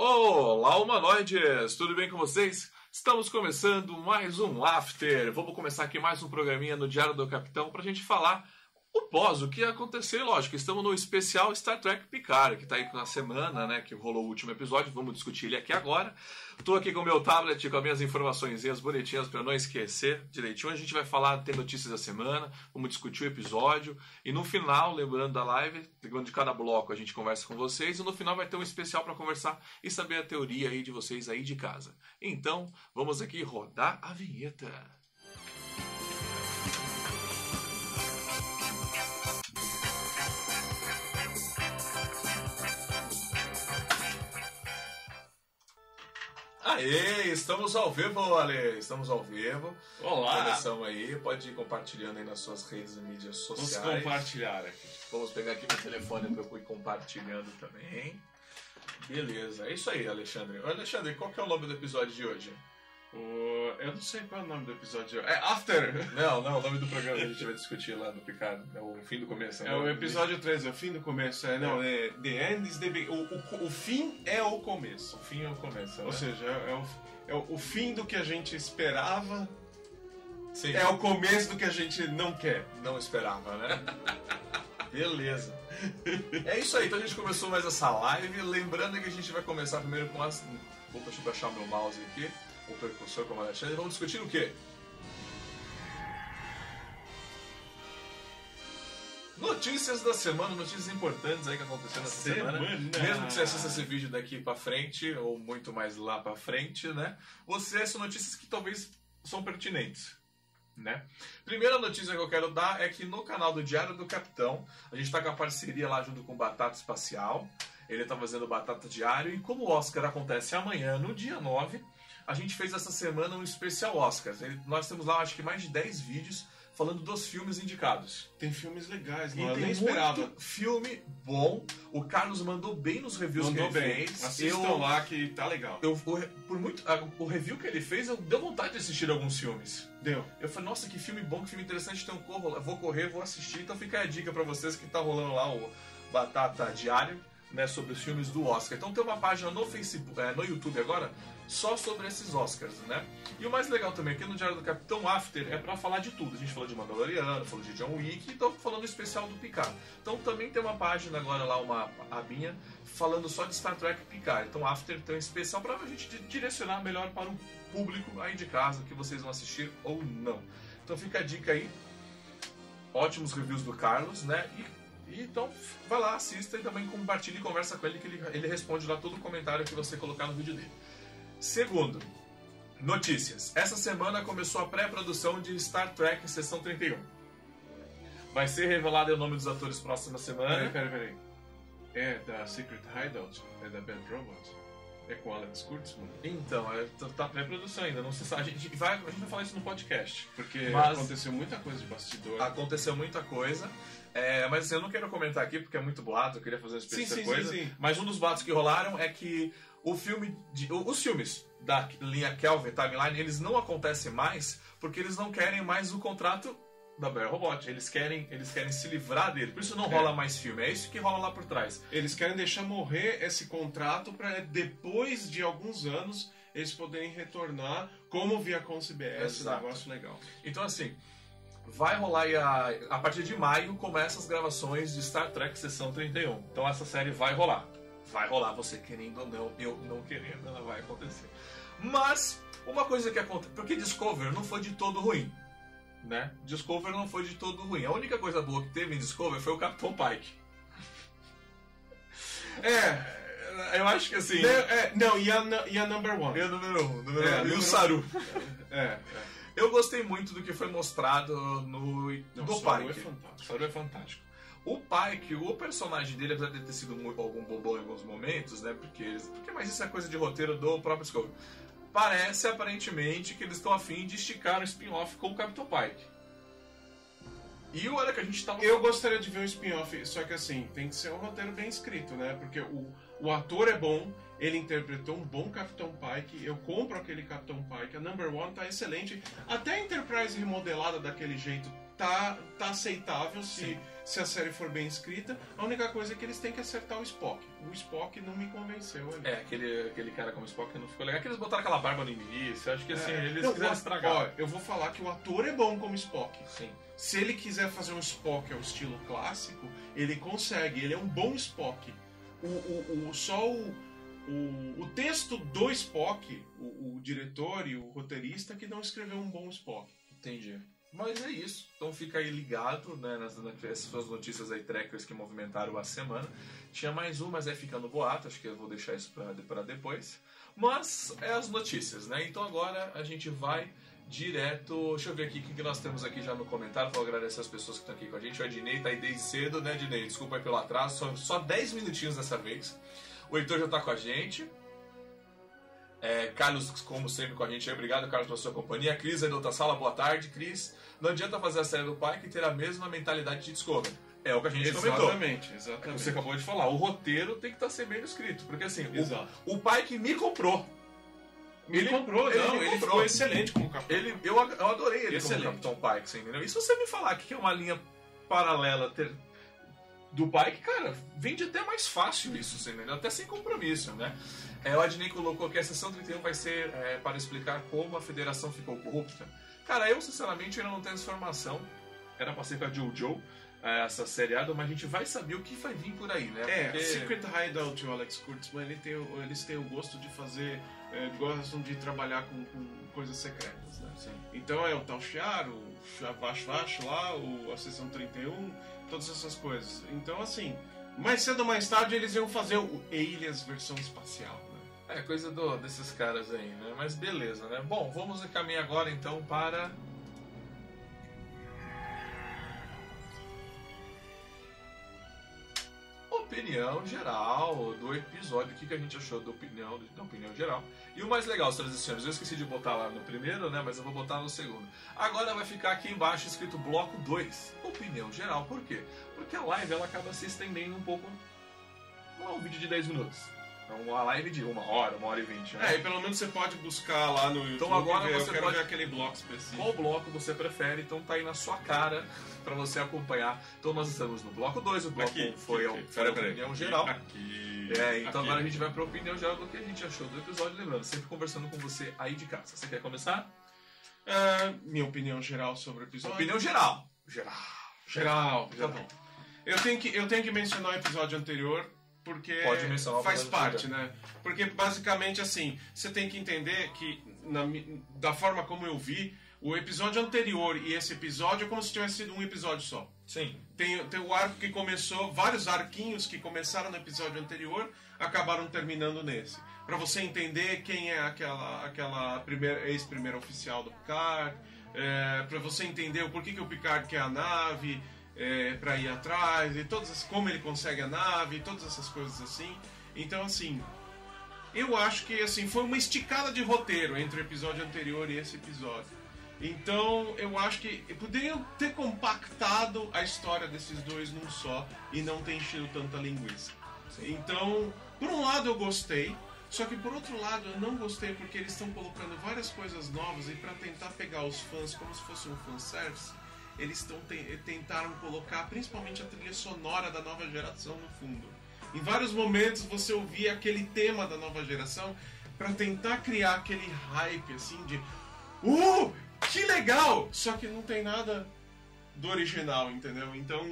Olá, humanoides! Tudo bem com vocês? Estamos começando mais um After. Vamos começar aqui mais um programinha no Diário do Capitão para a gente falar o pós, o que aconteceu, lógico. Estamos no especial Star Trek Picard, que está aí na semana, né, que rolou o último episódio. Vamos discutir ele aqui agora. Estou aqui com o meu tablet, com as minhas informações bonitinhas para não esquecer direitinho. A gente vai falar, ter notícias da semana, vamos discutir o episódio. E no final, lembrando da live, lembrando de cada bloco, a gente conversa com vocês. E no final vai ter um especial para conversar e saber a teoria aí de vocês aí de casa. Então, vamos aqui rodar a vinheta. Aê, estamos ao vivo, Ale. Estamos ao vivo. Olá. Começamos aí, pode ir compartilhando aí nas suas redes e mídias sociais. Vamos compartilhar aqui. Vamos pegar aqui meu telefone para eu ir compartilhando também. Beleza, é isso aí, Alexandre. Alexandre, qual que é o nome do episódio de hoje? O... Eu não sei qual é o nome do episódio. É After! Não, não, o nome do programa que a gente vai discutir lá no Picard. É o fim do começo. É o episódio 3, é o fim do começo. É, não, é The End is the Beginning. O, o, o fim é o começo. O fim é o começo. Ou seja, é, é, o, é o, o fim do que a gente esperava. Sim. É o começo do que a gente não quer. Não esperava, né? Beleza. É isso aí, então a gente começou mais essa live. Lembrando que a gente vai começar primeiro com as. Vou deixa eu achar meu mouse aqui o percussor como Alexandre. Vamos discutir o quê? Notícias da semana, notícias importantes aí que aconteceram essa semana. Semana. Mesmo que você assista esse vídeo daqui pra frente, ou muito mais lá pra frente, né? Você são notícias que talvez são pertinentes. Né? Primeira notícia que eu quero dar é que no canal do Diário do Capitão, a gente está com a parceria lá junto com o Batata Espacial. Ele está fazendo Batata Diário e como o Oscar acontece amanhã, no dia 9, a gente fez essa semana um especial Oscars. Nós temos lá, acho que mais de 10 vídeos falando dos filmes indicados. Tem filmes legais, E não, eu tem nem esperava. filme bom. O Carlos mandou bem nos reviews Mandou que ele bem. fez. Assistam eu, lá que tá legal. eu, o, por muito, o review que ele fez, eu deu vontade de assistir alguns filmes. Deu. Eu falei, nossa, que filme bom, que filme interessante, então eu corro vou correr, vou assistir. Então fica a dica pra vocês que tá rolando lá o Batata Diário, né, sobre os filmes do Oscar. Então tem uma página no Facebook, é, no YouTube agora, só sobre esses Oscars, né? E o mais legal também, aqui no Diário do Capitão After é pra falar de tudo. A gente falou de Mandaloriano, falou de John Wick e tô falando especial do Picard. Então também tem uma página agora lá, uma abinha, falando só de Star Trek Picard. Então After tem um especial pra gente di- direcionar melhor para o público aí de casa, que vocês vão assistir ou não. Então fica a dica aí. Ótimos reviews do Carlos, né? E, e então vai lá, assista e também compartilhe e conversa com ele, que ele, ele responde lá todo o comentário que você colocar no vídeo dele. Segundo, notícias. Essa semana começou a pré-produção de Star Trek Sessão 31. Vai ser revelado o nome dos atores próxima semana. Peraí, peraí, peraí. É da Secret Hideout? É da Bad Robot? É com Alex Kurtzman? Então, é, tá- tá pré-produção ainda, não se sabe. A gente, vai, a gente vai falar isso no podcast. Porque aconteceu muita coisa de bastidor. Aconteceu muita coisa. É, mas assim, eu não quero comentar aqui porque é muito boato, eu queria fazer uma Sim, sim, coisa. sim, sim. Mas um dos boatos que rolaram é que o filme. de- os filmes da linha Kelvin Timeline, eles não acontecem mais porque eles não querem mais o contrato da Bear Robot. Eles querem, eles querem se livrar dele. Por isso não É. rola mais filme. É isso que rola lá por trás. Eles querem deixar morrer esse contrato para depois de alguns anos eles poderem retornar como via com CBS, Exato. negócio legal. Então, assim, vai rolar aí a, a partir de maio começa as gravações de Star Trek Sessão 31. Então essa série vai rolar. Vai rolar, você querendo ou não, eu não querendo, ela vai acontecer. Mas, uma coisa que acontece. Porque Discover não foi de todo ruim. Né? Discover não foi de todo ruim. A única coisa boa que teve em Discover foi o Capitão Pike. É, eu acho que assim. Não, é, não, e a, e a number one? É o número um, número É, um. E o. Saru. É, é. Eu gostei muito do que foi mostrado no Não, do Saru é fantástico. Saru é fantástico. O Pike, o personagem dele, apesar de ter sido muito, algum bobão em alguns momentos, né? Porque, eles, porque mas isso é coisa de roteiro do próprio Discovery. Parece aparentemente que eles estão afim de esticar um spin-off com o Capitão Pike. E olha que a gente tava. Eu gostaria de ver um spin-off, só que assim, tem que ser um roteiro bem escrito, né? Porque o, o ator é bom, ele interpretou um bom Capitão Pike, eu compro aquele Capitão Pike, a Number One tá excelente. Até a Enterprise remodelada daquele jeito tá, tá aceitável se, se a série for bem escrita. A única coisa é que eles têm que acertar o Spock. O Spock não me convenceu ali. É, aquele, aquele cara como Spock não ficou legal. É que eles botaram aquela barba no início. Acho que assim, É. eles Não, quiseram estragar. Ó, eu vou falar que o ator é bom como Spock. Sim. Se ele quiser fazer um Spock ao estilo clássico, ele consegue. Ele é um bom Spock. O, o, o- só o, o, o texto do Spock, o, o diretor e o roteirista, que não escreveu um bom Spock. Entendi. Mas é isso. Então fica aí ligado, né? Nessas suas notícias aí, trackers que movimentaram a semana. Tinha mais um, mas aí fica no boato, acho que eu vou deixar isso pra depois. Mas é as notícias, né? Então agora a gente vai direto. Deixa eu ver aqui o que nós temos aqui já no comentário. Vou agradecer as pessoas que estão aqui com a gente. O Adnei tá aí desde cedo, né, Adnei? Desculpa aí pelo atraso, só, só 10 minutinhos dessa vez. O Heitor já tá com a gente. É, Carlos, como sempre, com a gente aí. Obrigado, Carlos, pela sua companhia. Cris aí da outra sala, boa tarde, Cris. Não adianta fazer a série do pai que ter a mesma mentalidade de Discovery. É o que a gente comentou. Exatamente, É o exatamente. que você acabou de falar. O roteiro tem que estar ser bem escrito. Porque assim, Exato. o, o pai que me comprou. Me ele- comprou, ele não, me ele comprou. ficou excelente como capitão. Ele, eu, eu adorei ele Excelente. como Capitão Pike, você entendeu? E se você me falar que é uma linha paralela ter- do Pike, cara, vende até mais fácil isso, entendeu? Até sem compromisso, né? É, o Adnei colocou que a sessão 31 vai ser é, para explicar como a federação ficou corrupta. Cara, eu sinceramente ainda não tenho essa informação. Era pra ser com a Jojo, é, essa seriada, mas a gente vai saber o que vai vir por aí, né? É, Porque- Secret Hideout, o Alex Kurtzman, ele tem, o- eles têm o gosto de fazer, é, gostam de trabalhar com, com coisas secretas, né? Sim. Então é o Tal o Vash Vash lá, o, a Sessão 31, todas essas coisas. Então, assim, mais cedo ou mais tarde eles iam fazer o Alias versão espacial, né? É, coisa do, desses caras aí, né? Mas beleza, né? Bom, vamos encaminhar agora então para. Opinião geral do episódio, o que, que a gente achou da opinião, da opinião geral. E o mais legal, senhoras e senhores, eu esqueci de botar lá no primeiro, né? Mas eu vou botar no segundo. Agora vai ficar aqui embaixo escrito bloco 2, opinião geral. Por quê? Porque a live ela acaba se estendendo um pouco. Não é um vídeo de 10 minutos. É uma live de uma hora, uma hora e vinte, né? É, e pelo menos você pode buscar lá no YouTube. Então agora ver, você eu quero pode- ver aquele bloco específico. Qual bloco você prefere? Então tá aí na sua cara pra você acompanhar. Então nós estamos no bloco 2, o bloco 1 um foi, a- aqui, opinião geral. Aqui. É, então aqui. agora a gente vai pra opinião geral do que a gente achou do episódio. Lembrando, sempre conversando com você aí de casa. Você quer começar? Ah, minha opinião geral sobre o episódio. Opinião geral. Geral. Geral. Tá geral. bom. Eu tenho, que, eu tenho que mencionar o episódio anterior, porque faz parte, né? Porque basicamente assim, você tem que entender que, na da forma como eu vi, o episódio anterior e esse episódio é como se tivesse sido um episódio só. Sim. Tem, tem o arco que começou, vários arquinhos que começaram no episódio anterior acabaram terminando nesse. Pra você entender quem é aquela, aquela primeira, ex-primeira oficial do Picard, é, para você entender o porquê que o Picard quer a nave é, para ir atrás, e todas as, como ele consegue a nave, todas essas coisas assim. Então, assim, eu acho que assim foi uma esticada de roteiro entre o episódio anterior e esse episódio. Então, eu acho que poderiam ter compactado a história desses dois num só e não ter enchido tanta linguiça. Então, por um lado eu gostei, só que por outro lado eu não gostei porque eles estão colocando várias coisas novas e para tentar pegar os fãs como se fosse um fanservice, eles te- tentaram colocar principalmente a trilha sonora da nova geração no fundo. Em vários momentos você ouvia aquele tema da nova geração para tentar criar aquele hype assim de Uh! Que legal! Só que não tem nada do original, entendeu? Então.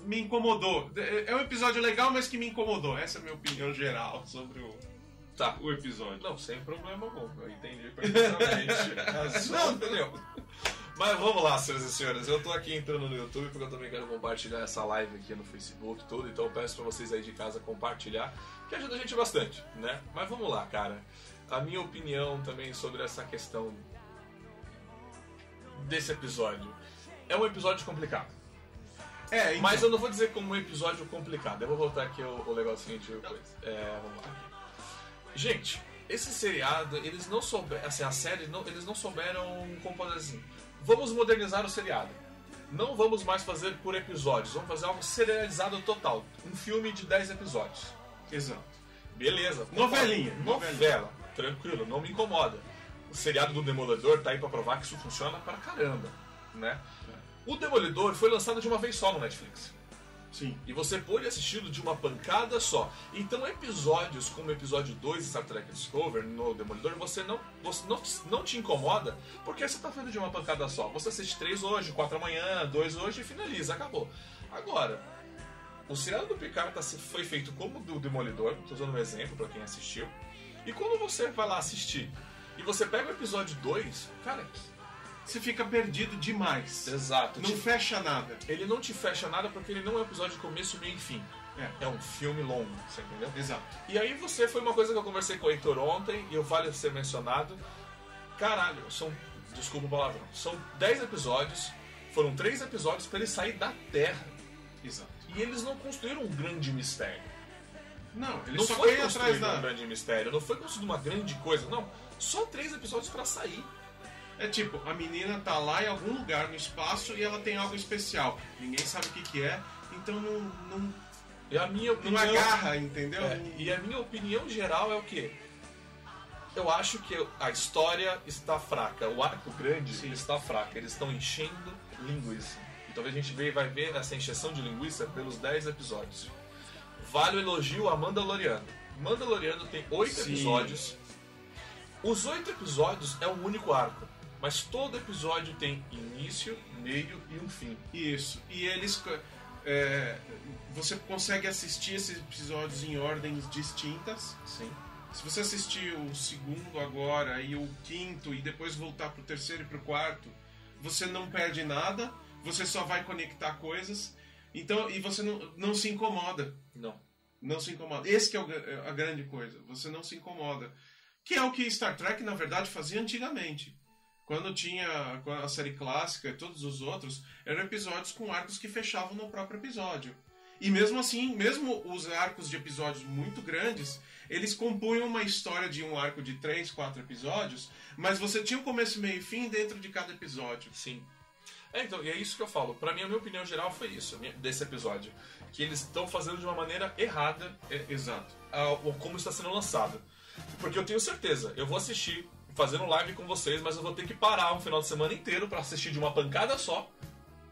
Me incomodou. É um episódio legal, mas que me incomodou. Essa é a minha opinião geral sobre o, Tá. o episódio. Não, sem problema algum. Eu entendi perfeitamente. sua opinião. Mas vamos lá, senhoras e senhores. Eu tô aqui entrando no YouTube porque eu também quero compartilhar essa live aqui no Facebook tudo. Então eu peço pra vocês aí de casa compartilhar, que ajuda a gente bastante, né? Mas vamos lá, cara. A minha opinião também sobre essa questão desse episódio. É um episódio complicado. É, então, Mas eu não vou dizer como um episódio complicado. Eu vou voltar aqui o, o legal seguinte. Coisa. É, vamos lá. Gente, esse seriado, eles não souberam. Assim, a série, não, eles não souberam como fazer assim. Vamos modernizar o seriado. Não vamos mais fazer por episódios. Vamos fazer algo serializado total. Um filme de 10 episódios. Exato. Beleza. Novelinha, Novela. Tranquilo, não me incomoda. O seriado do Demoledor tá aí pra provar que isso funciona pra caramba, né? O Demolidor foi lançado de uma vez só no Netflix. Sim. E você pôde assisti-lo de uma pancada só. Então, episódios como o episódio 2 de Star Trek Discovery no Demolidor, você não, você não, não te incomoda, porque você tá vendo de uma pancada só. Você assiste três hoje, quatro amanhã, dois hoje e finaliza, acabou. Agora, o seriado do Picard tá, foi feito como o do Demolidor, tô usando um exemplo para quem assistiu. E quando você vai lá assistir e você pega o episódio 2, cara, Você fica perdido demais. exato. Não te- fecha nada. Ele não te fecha nada porque ele não é um episódio de começo, meio e fim. É. É um filme longo, você entendeu? Exato. E aí você foi uma coisa que eu conversei com o Heitor ontem, e eu vale ser mencionado. Caralho, são. Desculpa o palavrão. São 10 episódios. Foram 3 episódios pra ele sair da Terra. Exato. E eles não construíram um grande mistério. Não, ele não só foi foi atrás construído da. um grande mistério, não foi construído uma grande coisa, não. Só 3 episódios pra sair. É tipo, a menina tá lá em algum lugar no espaço e ela tem algo especial. Ninguém sabe o que, que é, então não, não, E a minha não opinião. agarra, entendeu? É, Não- e a minha opinião geral é o quê? Eu acho que a história está fraca, o arco grande Sim. está fraco. Eles estão enchendo linguiça. E talvez a gente vai ver essa encheção de linguiça pelos 10 episódios. Vale o elogio a Mandaloriano. Mandaloriano tem 8 Sim. episódios. Os 8 episódios é um único arco. Mas todo episódio tem início, meio e um fim. Isso. E eles. co- é, você consegue assistir esses episódios em ordens distintas. Sim. Se você assistir o segundo agora e o quinto e depois voltar pro terceiro e pro quarto, você não perde nada, você só vai conectar coisas. Então, e você não, não se incomoda. Não. Não se incomoda. Esse que é o gra- a grande coisa. Você não se incomoda. Que é o que Star Trek, na verdade, fazia antigamente. Quando tinha a série clássica e todos os outros, eram episódios com arcos que fechavam no próprio episódio. E mesmo assim, mesmo os arcos de episódios muito grandes, eles compunham uma história de um arco de três, quatro episódios, mas você tinha o começo, meio e fim dentro de cada episódio. Sim. É, então, e é isso que eu falo. Pra mim, a minha opinião geral foi isso, a minha- desse episódio. Que eles estão fazendo de uma maneira errada é, Exato. a- o- como está sendo lançado. Porque eu tenho certeza, eu vou assistir fazendo live com vocês, mas eu vou ter que parar um final de semana inteiro pra assistir de uma pancada só,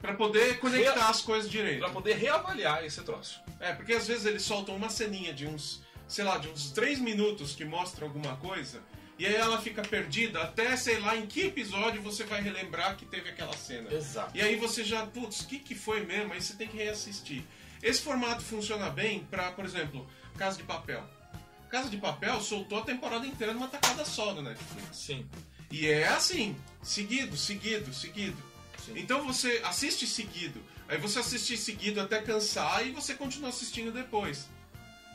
Pra poder conectar as coisas direito. pra poder reavaliar esse troço. É, porque às vezes eles soltam uma ceninha de uns, sei lá, de uns três minutos que mostra alguma coisa, e aí ela fica perdida até sei lá em que episódio você vai relembrar que teve aquela cena. Exato. E aí você já, putz, o que, que foi mesmo? Aí você tem que reassistir. Esse formato funciona bem pra, por exemplo, Casa de Papel. Casa de Papel soltou a temporada inteira numa tacada só no Netflix. Sim. E é assim, seguido, seguido, seguido. Sim. Então você assiste seguido. Aí você assiste seguido até cansar e você continua assistindo depois.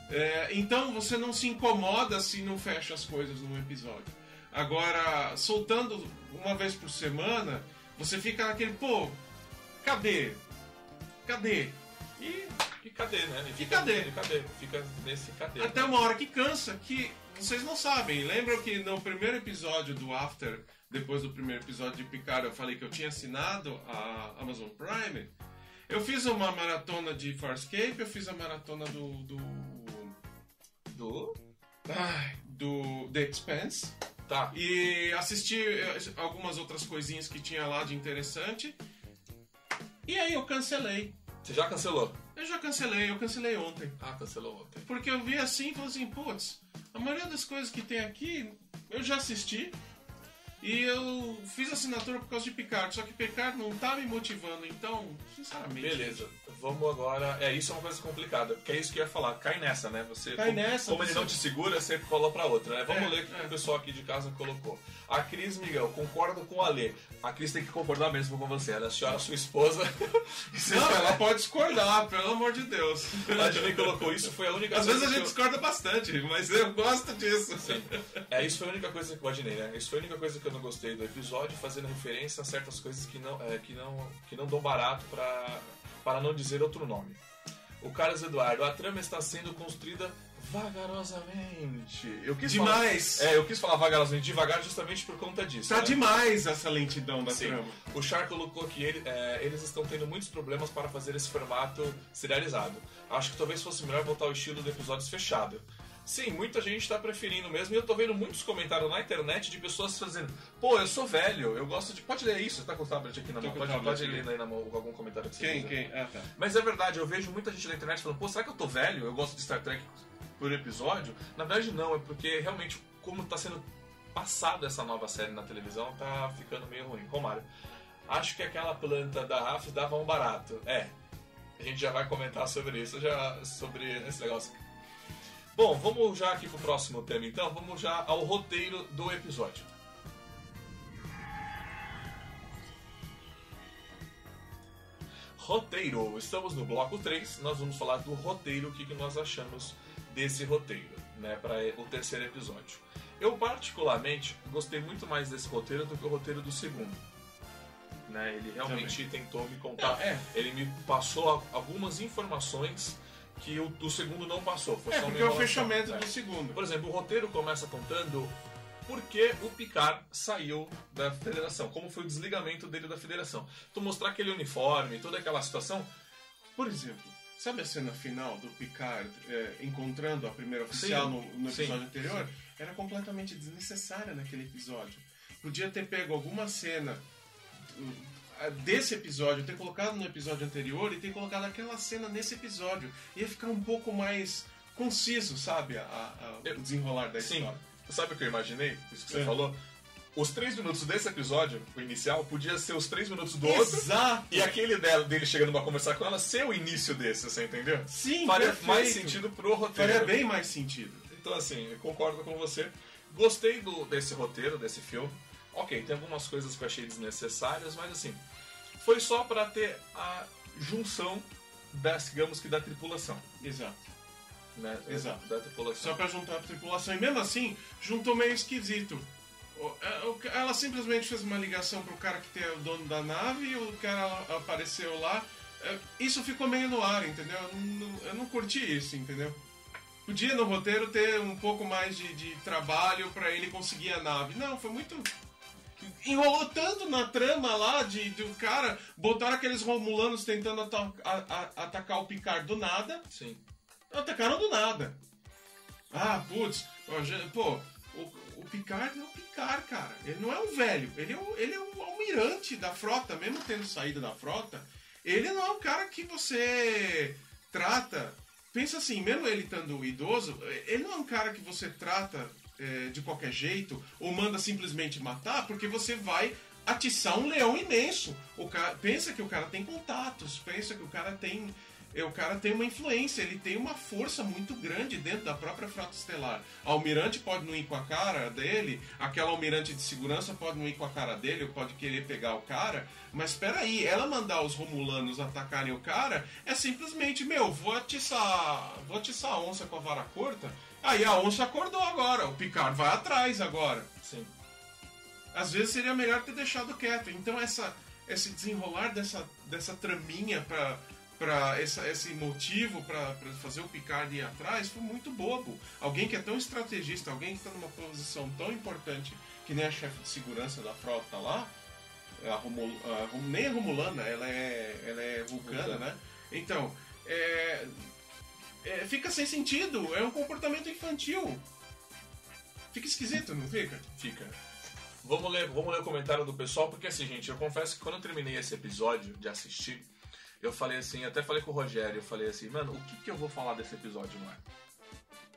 É, então você não se incomoda se não fecha as coisas num episódio. Agora, soltando uma vez por semana, você fica naquele, pô, cadê? Cadê? E E cadê, né? E E cadê? E cadê? Fica nesse cadê. até uma hora que cansa, que vocês não sabem. Lembram que no primeiro episódio do After, depois do primeiro episódio de Picard, eu falei que eu tinha assinado a Amazon Prime? Eu fiz uma maratona de Farscape, eu fiz a maratona do. do. Do... ai, do The Expanse. Tá. E assisti eh, algumas outras coisinhas que tinha lá de interessante. E aí eu cancelei. Você já cancelou? Eu já cancelei, eu cancelei ontem. Ah, cancelou ontem. Porque eu vi assim e falei assim, putz, a maioria das coisas que tem aqui eu já assisti. E eu fiz assinatura por causa de Picard, só que Picard não tá me motivando, então, sinceramente. Beleza, vamos agora. É, isso é uma coisa complicada, porque é isso que eu ia falar. Cai nessa, né? Você, Cai como, nessa, Como ele não te segura, você pula pra outra, né? Vamos É, ler o que é. o pessoal aqui de casa colocou. A Cris Miguel, concordo com a Lê. A Cris tem que concordar mesmo com você. Ela é a senhora, sua esposa. Não, ela pode discordar, pelo amor de Deus. A Disney colocou isso, foi a única Às vezes a gente eu- discorda bastante, mas eu gosto disso. Sim. É, isso foi a única coisa que eu imaginei, né? Isso foi a única coisa que eu não gostei do episódio, fazendo referência a certas coisas que não, é, que não, que não dão barato pra, para não dizer outro nome. O Carlos Eduardo, a trama está sendo construída vagarosamente. Eu quis Demais. Falar, é, eu quis falar vagarosamente devagar justamente por conta disso. Tá né? demais essa lentidão da Sim. trama. O Char colocou que ele- é, eles estão tendo muitos problemas para fazer esse formato serializado. Acho que talvez fosse melhor voltar ao estilo de episódios fechado. Sim, muita gente tá preferindo mesmo. E eu tô vendo muitos comentários na internet de pessoas fazendo. Pô, eu sou velho, eu gosto de. Pode ler isso, tá com o tablet aqui na mão. Pode, pode ler aí na mão algum comentário que você Quem, quem? Ah, tá. Mas é verdade, eu vejo muita gente na internet falando, pô, será que eu tô velho? Eu gosto de Star Trek por episódio? Na verdade não, é porque realmente, como tá sendo passada essa nova série na televisão, tá ficando meio ruim. Romário, acho que aquela planta da Raf dava um barato. É, a gente já vai comentar sobre isso, já sobre esse negócio. Bom, vamos já aqui pro próximo tema então, vamos já ao roteiro do episódio. Roteiro. Estamos no bloco 3. Nós vamos falar do roteiro, o que, que nós achamos desse roteiro, né, para o terceiro episódio. Eu, particularmente, gostei muito mais desse roteiro do que o roteiro do segundo. Né, ele realmente tentou me contar. Não, é. Ele me passou algumas informações que o, o segundo não passou. Foi É, porque é o fechamento né? do segundo. Por exemplo, o roteiro começa contando por que o Picard saiu da federação, como foi o desligamento dele da federação. Tu mostrar aquele uniforme, toda aquela situação. Por exemplo, sabe a cena final do Picard é, encontrando a primeira oficial Sim, no, no sim, episódio anterior? Era completamente desnecessária naquele episódio. Podia ter pego alguma cena desse episódio, ter colocado no episódio anterior e ter colocado aquela cena nesse episódio. Ia ficar um pouco mais conciso, sabe? A, a- o desenrolar da Sim, história. sabe o que eu imaginei? Isso que você É. falou. Os três minutos desse episódio, o inicial, podia ser os três minutos do outro. Exato! E aquele dela, dele chegando pra conversar com ela ser o início desse, você entendeu? Sim, Faria perfeito. mais sentido pro roteiro. Faria bem mais sentido. Então, assim, eu concordo com você. Gostei do, desse roteiro, desse filme. Ok, tem algumas coisas que eu achei desnecessárias, mas assim, foi só pra ter a junção das, digamos que, da tripulação. Exato. Né? Exato. Da tripulação. Só pra juntar a tripulação. E mesmo assim, juntou meio esquisito. É, Ela simplesmente fez uma ligação pro cara que tem o dono da nave e o cara apareceu lá. É, Isso ficou meio no ar, entendeu? Eu não, eu não curti isso, entendeu? Podia no roteiro ter um pouco mais de, de trabalho pra ele conseguir a nave. Não, foi muito. Enrolou tanto na trama lá de, do cara. Botaram aqueles romulanos tentando ata- a- a- atacar o Picard do nada. Sim. Atacaram do nada. Ah, putz, pô, o, o Picard é o Picard, cara. Ele não é um velho, ele é o, ele é o almirante da frota, mesmo tendo saído da frota. Ele não é um cara que você trata. Pensa assim, mesmo ele estando idoso, ele não é um cara que você trata é, de qualquer jeito ou manda simplesmente matar, porque você vai atiçar um leão imenso. O cara, pensa que o cara tem contatos, pensa que o cara tem o cara tem uma influência, ele tem uma força muito grande dentro da própria frota estelar. A almirante pode não ir com a cara dele, aquela almirante de segurança pode não ir com a cara dele, ou pode querer pegar o cara, mas espera aí, ela mandar os romulanos atacarem o cara é simplesmente, meu, vou atiçar, vou atiçar a onça com a vara curta. Aí a onça acordou agora, o Picard vai atrás agora. Sim. Às vezes seria melhor ter deixado quieto. Então essa, esse desenrolar dessa, dessa traminha pra, essa, esse motivo pra fazer o Picard ir atrás foi muito bobo. Alguém que é tão estrategista, alguém que está numa posição tão importante que nem a chefe de segurança da frota lá, a Romul, a nem a Romulana, ela é, ela é vulcana, Vulcana. né? Então, é, é, fica sem sentido, é um comportamento infantil. Fica esquisito, não fica? Fica. Vamos ler, vamos ler o comentário do pessoal, porque assim, gente, eu confesso que quando eu terminei esse episódio de assistir, eu falei assim, até falei com o Rogério, eu falei assim, mano, o que, que eu vou falar desse episódio, não é?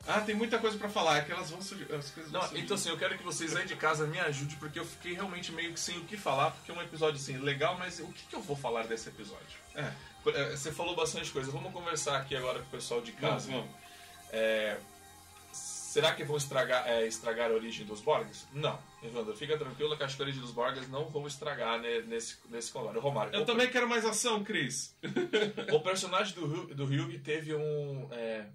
Ah, tem muita coisa pra falar, é que elas vão surgir. As coisas vão Não, surgir. então assim, eu quero que vocês aí de casa me ajudem, porque eu fiquei realmente meio que sem o que falar, porque é um episódio assim, legal, mas o que, que eu vou falar desse episódio? É, é, Você falou bastante coisa, vamos conversar aqui agora com o pessoal de vamos, casa. vamos. É, será que vão estragar, é, estragar a origem dos Borgs? Não. Evandro, fica tranquilo que acho que a origem dos Borgs não vão estragar né, nesse, nesse combate. Romário, Eu também quero mais ação, Cris. o personagem do, do Hugh teve um, é,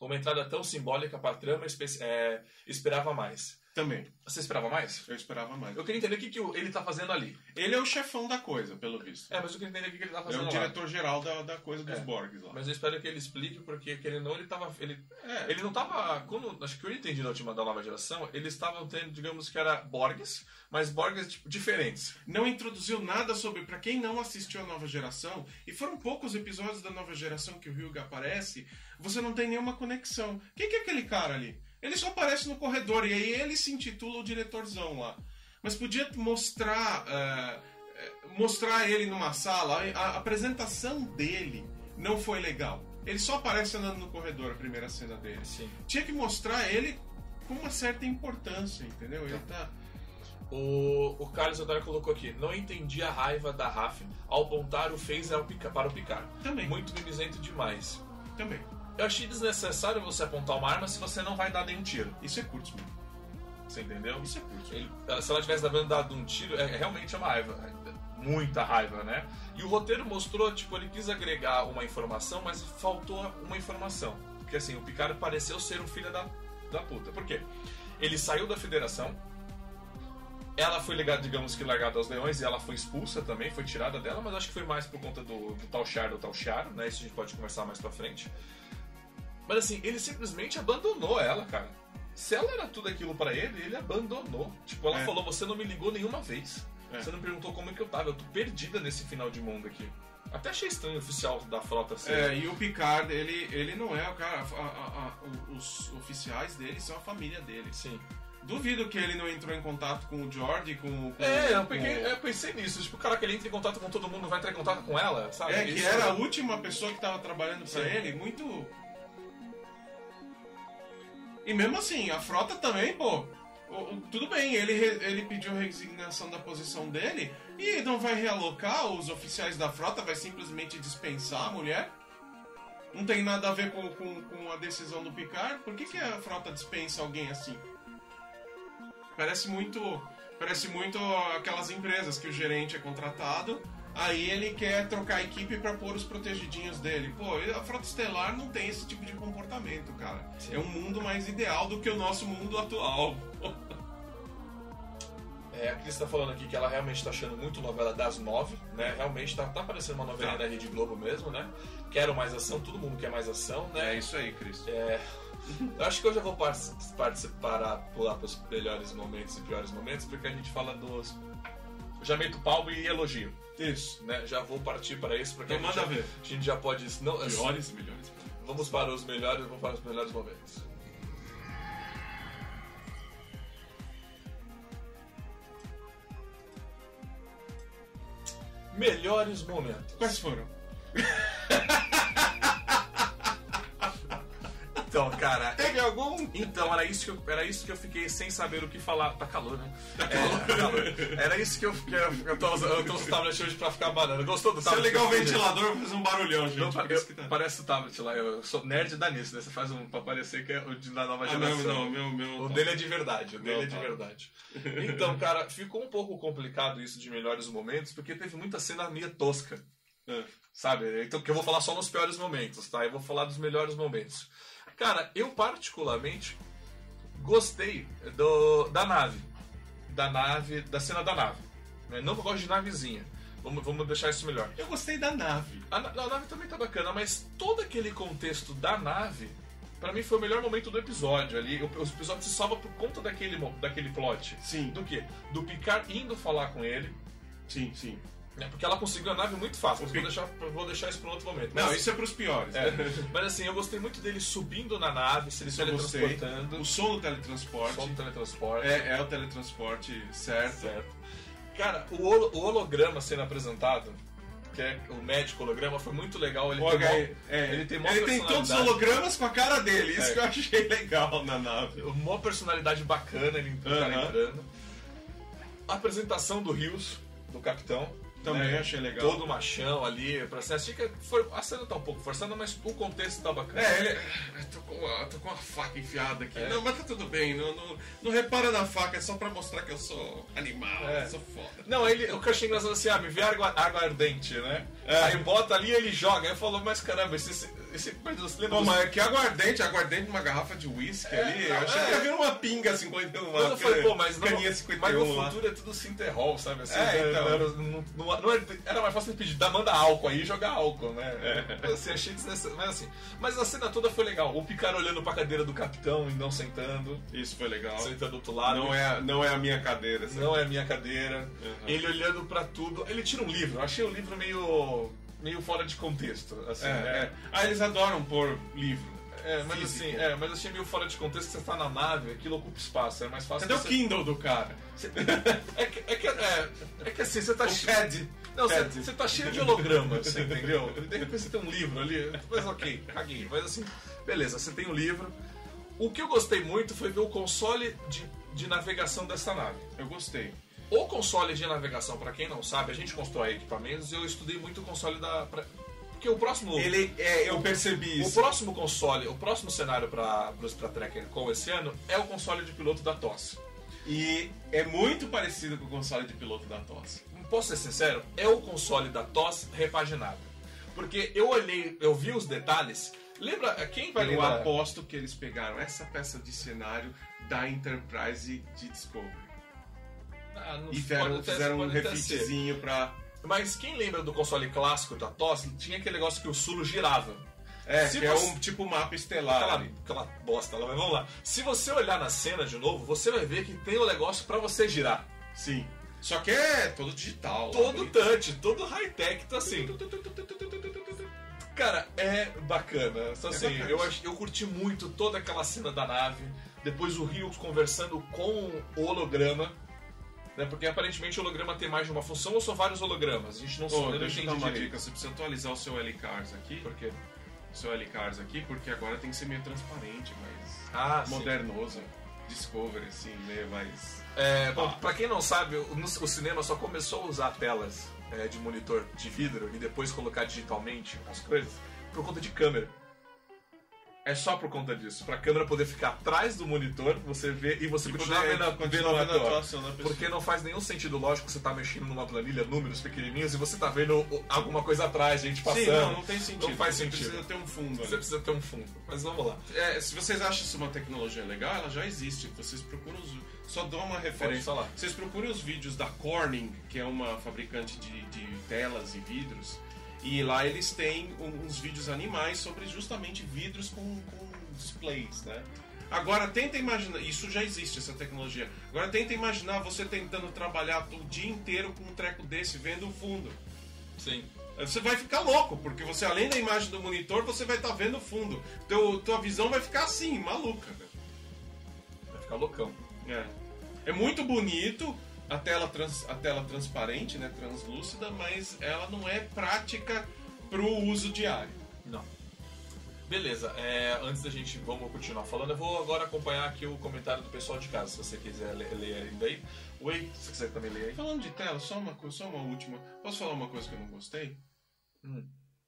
uma entrada tão simbólica pra trama, espe- é, esperava mais. Também. Você esperava mais? Eu esperava mais. Eu queria entender o que, que o- ele tá fazendo ali. Ele é o chefão da coisa, pelo visto. É, mas eu queria entender o que, que ele tá É fazendo o lá. diretor-geral da, da coisa dos É. Borgs lá. Mas eu espero que ele explique, porque querendo ou não, ele tava. Ele, É. ele não tava. Quando, acho que eu entendi na última da nova geração, eles estavam tendo, digamos que era Borgs, mas Borgs tipo, diferentes. Não introduziu nada sobre. Pra quem não assistiu a nova geração, e foram poucos episódios da nova geração que o Hyuga aparece, você não tem nenhuma conexão. Quem que é aquele cara ali? Ele só aparece no corredor e aí ele se intitula o diretorzão lá. Mas podia mostrar. é, é, mostrar ele numa sala. A, apresentação dele não foi legal. Ele só aparece andando no corredor, a primeira cena dele. Sim. Tinha que mostrar ele com uma certa importância, entendeu? Ele tá. O, o Carlos Odar colocou aqui: não entendi a raiva da Raf ao apontar o Phaser ao Pica- para o Picar. Também. Muito mimizento demais. Também. Eu achei desnecessário você apontar uma arma se você não vai dar nenhum tiro. Isso é Kurtzman. Você entendeu? Isso é Kurtzman. Ele- se ela tivesse dado, dado um tiro, é, realmente é uma raiva. Muita raiva, né? E o roteiro mostrou, tipo, ele quis agregar uma informação, mas faltou uma informação. Porque assim, o Picard pareceu ser um filho da, da puta. Por quê? Ele saiu da federação, ela foi ligada, digamos que largada aos leões e ela foi expulsa também, foi tirada dela, mas acho que foi mais por conta do, do tal Char do tal Char, né? Isso a gente pode conversar mais pra frente. Mas assim, ele simplesmente abandonou ela, cara. Se ela era tudo aquilo pra ele, ele abandonou. Tipo, ela É. falou: Você não me ligou nenhuma vez. É. Você não perguntou como é que eu tava. Eu tô perdida nesse final de mundo aqui. Até achei estranho o oficial da frota ser. É, e o Picard, ele, ele não é o cara. a- a- a- os oficiais dele são a família dele. Sim. Duvido que ele não entrou em contato com o George, com. com É, eu, com- peguei- eu pensei nisso. Tipo, o cara que ele entra em contato com todo mundo vai entrar em contato com ela, sabe? É, que Isso- era a última pessoa que tava trabalhando pra Sim. ele, muito. E mesmo assim, a frota também, pô. Tudo bem, ele, ele pediu resignação da posição dele e não vai realocar os oficiais da frota, vai simplesmente dispensar a mulher? Não tem nada a ver com, com, com a decisão do Picard? Por que, que a frota dispensa alguém assim? Parece muito. Parece muito aquelas empresas que o gerente é contratado, aí ele quer trocar a equipe pra pôr os protegidinhos dele. Pô, a frota estelar não tem esse tipo de comportamento, cara. Sim. É um mundo mais ideal do que o nosso mundo atual. É, a Cris tá falando aqui que ela realmente tá achando muito novela das nove, né? Realmente tá, tá parecendo uma novelinha Tá. da Rede Globo mesmo, né? Quero mais ação, todo mundo quer mais ação, né? isso aí, Cris. É, eu acho que eu já vou par- participar, pular para os melhores momentos e piores momentos, porque a gente fala dos. Já meto palmo e elogio, Isso. né? Já vou partir para isso, porque Então a, gente já, ver. a gente já pode. Não, Piores e melhores. Vamos para os melhores, vamos para os melhores momentos. Melhores momentos. Quais foram? Então, cara, Teve algum? Então, era isso, que eu, era isso que eu fiquei sem saber o que falar. Tá calor, né? Tá calor. Era isso que eu, que eu, usando o tablet hoje pra ficar banana. Gostou do Se eu tablet? ligar o que eu ventilador, vai fazer um barulhão, gente. Não, eu- tá- Parece o tablet lá. Eu sou nerd da nisso, né? Você faz um pra parecer que é o de, da nova Ah, geração. não, não, meu, meu. O tá. dele é de verdade, o dele Não, é de tá. verdade. Então, cara, ficou um pouco complicado isso de melhores momentos, porque teve muita cena meio tosca. É. Sabe? Então, que eu vou falar só nos piores momentos, tá? Eu vou falar dos melhores momentos. Cara, eu particularmente gostei do, da nave. Da nave, da cena da nave. né? Não gosto de navezinha. Vamos, vamos deixar isso melhor. Eu gostei da nave. A, a nave também tá bacana, mas todo aquele contexto da nave, pra mim foi o melhor momento do episódio ali. O, o episódio se salva por conta daquele, daquele plot. Sim, Do que? Do Picard indo falar com ele, sim, sim. Né? porque ela conseguiu a nave muito fácil. Mas O vou deixar, vou deixar isso um outro momento. Não, Mas- isso é pros piores. é, mas assim, eu gostei muito dele subindo na nave, se ele teletransportando. O som do teletransporte. Som do teletransporte. É, é o teletransporte certo. Certo. Cara, o, o holograma sendo apresentado, que é o médico holograma, foi muito legal. Ele O tem H- mó- é, ele tem mó ele tem todos os hologramas com a cara dele. Isso É. que eu achei legal na nave. uma personalidade bacana ele o cara Aham. entrando. A apresentação do Rios, do capitão. Também né? achei legal. Todo machão ali. Achei que foi, a cena tá um pouco forçada, mas o contexto tá bacana. É, ele. Eu tô com, uma, tô com uma faca enfiada aqui. É. Não, mas tá tudo bem. Não, não, não repara na faca, é só pra mostrar que eu sou animal, É. eu sou foda. Não, ele, o que eu achei engraçado assim, ah, me vê água, água ardente, né? É. Aí bota ali e ele joga. Aí eu falo, mas caramba, esse, esse, você lembra Pô, mas que aguardente, aguardente numa garrafa de uísque É, ali. eu achei é. que ia vir uma pinga 51, uma Mas eu falei, pô, mas, não, mas 51 no futuro é tudo Sinterol, sabe? Assim, É, né? então. Não não- não- não era- mais fácil pedir, dá, manda álcool aí e jogar álcool, né? É. Assim, achei desnecessário. Mas assim, mas a cena toda foi legal. O Picard olhando pra cadeira do capitão e não sentando, Isso foi legal. sentando do outro lado. Não é, não é a minha cadeira. sabe? Não é a minha cadeira. Uhum. Ele olhando pra tudo. Ele tira um livro. Eu achei o livro meio. meio fora de contexto. Assim, É, né? é. Ah, eles adoram pôr livro. É, mas Físico. assim, é, mas achei meio fora de contexto. Você tá na nave, aquilo ocupa espaço. É mais fácil. Cadê o você... Kindle do cara? É que, é, que, é, é que assim, você tá O cheio. pad. Não, você, Pad. você tá cheio de hologramas, você entendeu? De repente você tem um livro ali, mas ok, caguei. Mas assim, beleza, você tem um livro. O que eu gostei muito foi ver o console de, de navegação dessa nave. Eu gostei. O console de navegação, pra quem não sabe, a gente constrói equipamentos e eu estudei muito o console da. pra- porque o próximo. Ele, é, eu percebi O isso. próximo console, o próximo cenário para Star Trekker com esse ano é o console de piloto da TOS. E é muito parecido com o console de piloto da Tosse. Posso ser sincero? É o console da TOS repaginado. Porque eu olhei, eu vi os detalhes. Lembra, quem vai Eu lembrar? aposto que eles pegaram essa peça de cenário da Enterprise de Discovery. Ah, não E pode fizeram, até- fizeram um pode até ser. refitzinho pra. Mas quem lembra do console clássico da TOS, tinha aquele negócio que o Sulo girava. É, Se que você- é um tipo mapa estelar. Aquela, aquela bosta lá, mas vamos lá. Se você olhar na cena de novo, você vai ver que tem o negócio pra você girar. Sim. Só que é todo digital. lá, Todo bonito. touch, todo high-tech, tá assim. Cara, é bacana. Só assim, bacana. eu, eu curti muito toda aquela cena da nave. Depois o Rios conversando com o holograma. Né, porque aparentemente o holograma tem mais de uma função ou são vários hologramas? A gente não sabe. não deixa eu dar uma dica. Você precisa atualizar o seu L-Cars aqui. Por quê? O seu L-Cars aqui, porque agora tem que ser meio transparente, mais Ah, sim. modernoso. Discovery, assim, meio mais. É, bom, Ah. pra quem não sabe, o, o cinema só começou a usar telas é, de monitor de vidro e depois colocar digitalmente as coisas por conta de câmera. É só por conta disso. Pra câmera poder ficar atrás do monitor, você vê e você E continuar vendo, a- continuar vendo a atuação. atuação da pessoa. Porque não faz nenhum sentido lógico você tá mexendo numa planilha, números pequenininhos, e você tá vendo alguma coisa atrás, gente passando. Sim, não, não tem sentido. Não faz Você sentido. precisa ter um fundo Você ali. precisa ter um fundo. Mas vamos lá. É, se vocês acham isso uma tecnologia legal, ela já existe. Vocês procuram os. Só dou uma referência. Vocês procurem os vídeos da Corning, que é uma fabricante de, de telas e vidros. E lá eles têm uns vídeos animais sobre justamente vidros com, com displays, né? Agora tenta imaginar, isso já existe essa tecnologia. Agora tenta imaginar você tentando trabalhar o dia inteiro com um treco desse, vendo o fundo. Sim. Você vai ficar louco, porque você, além da imagem do monitor, você vai estar vendo o fundo. Teu, tua visão vai ficar assim, maluca. velho. Vai ficar loucão. É. É muito bonito a tela, trans, a tela transparente, né, translúcida, mas ela não é prática pro uso diário. Não. Beleza, é, antes da gente vamos continuar falando, eu vou agora acompanhar aqui o comentário do pessoal de casa, se você quiser ler, ler ainda aí. Oi, se você quiser também ler aí. Falando de tela, só uma, só uma última. Posso falar uma coisa que eu não gostei?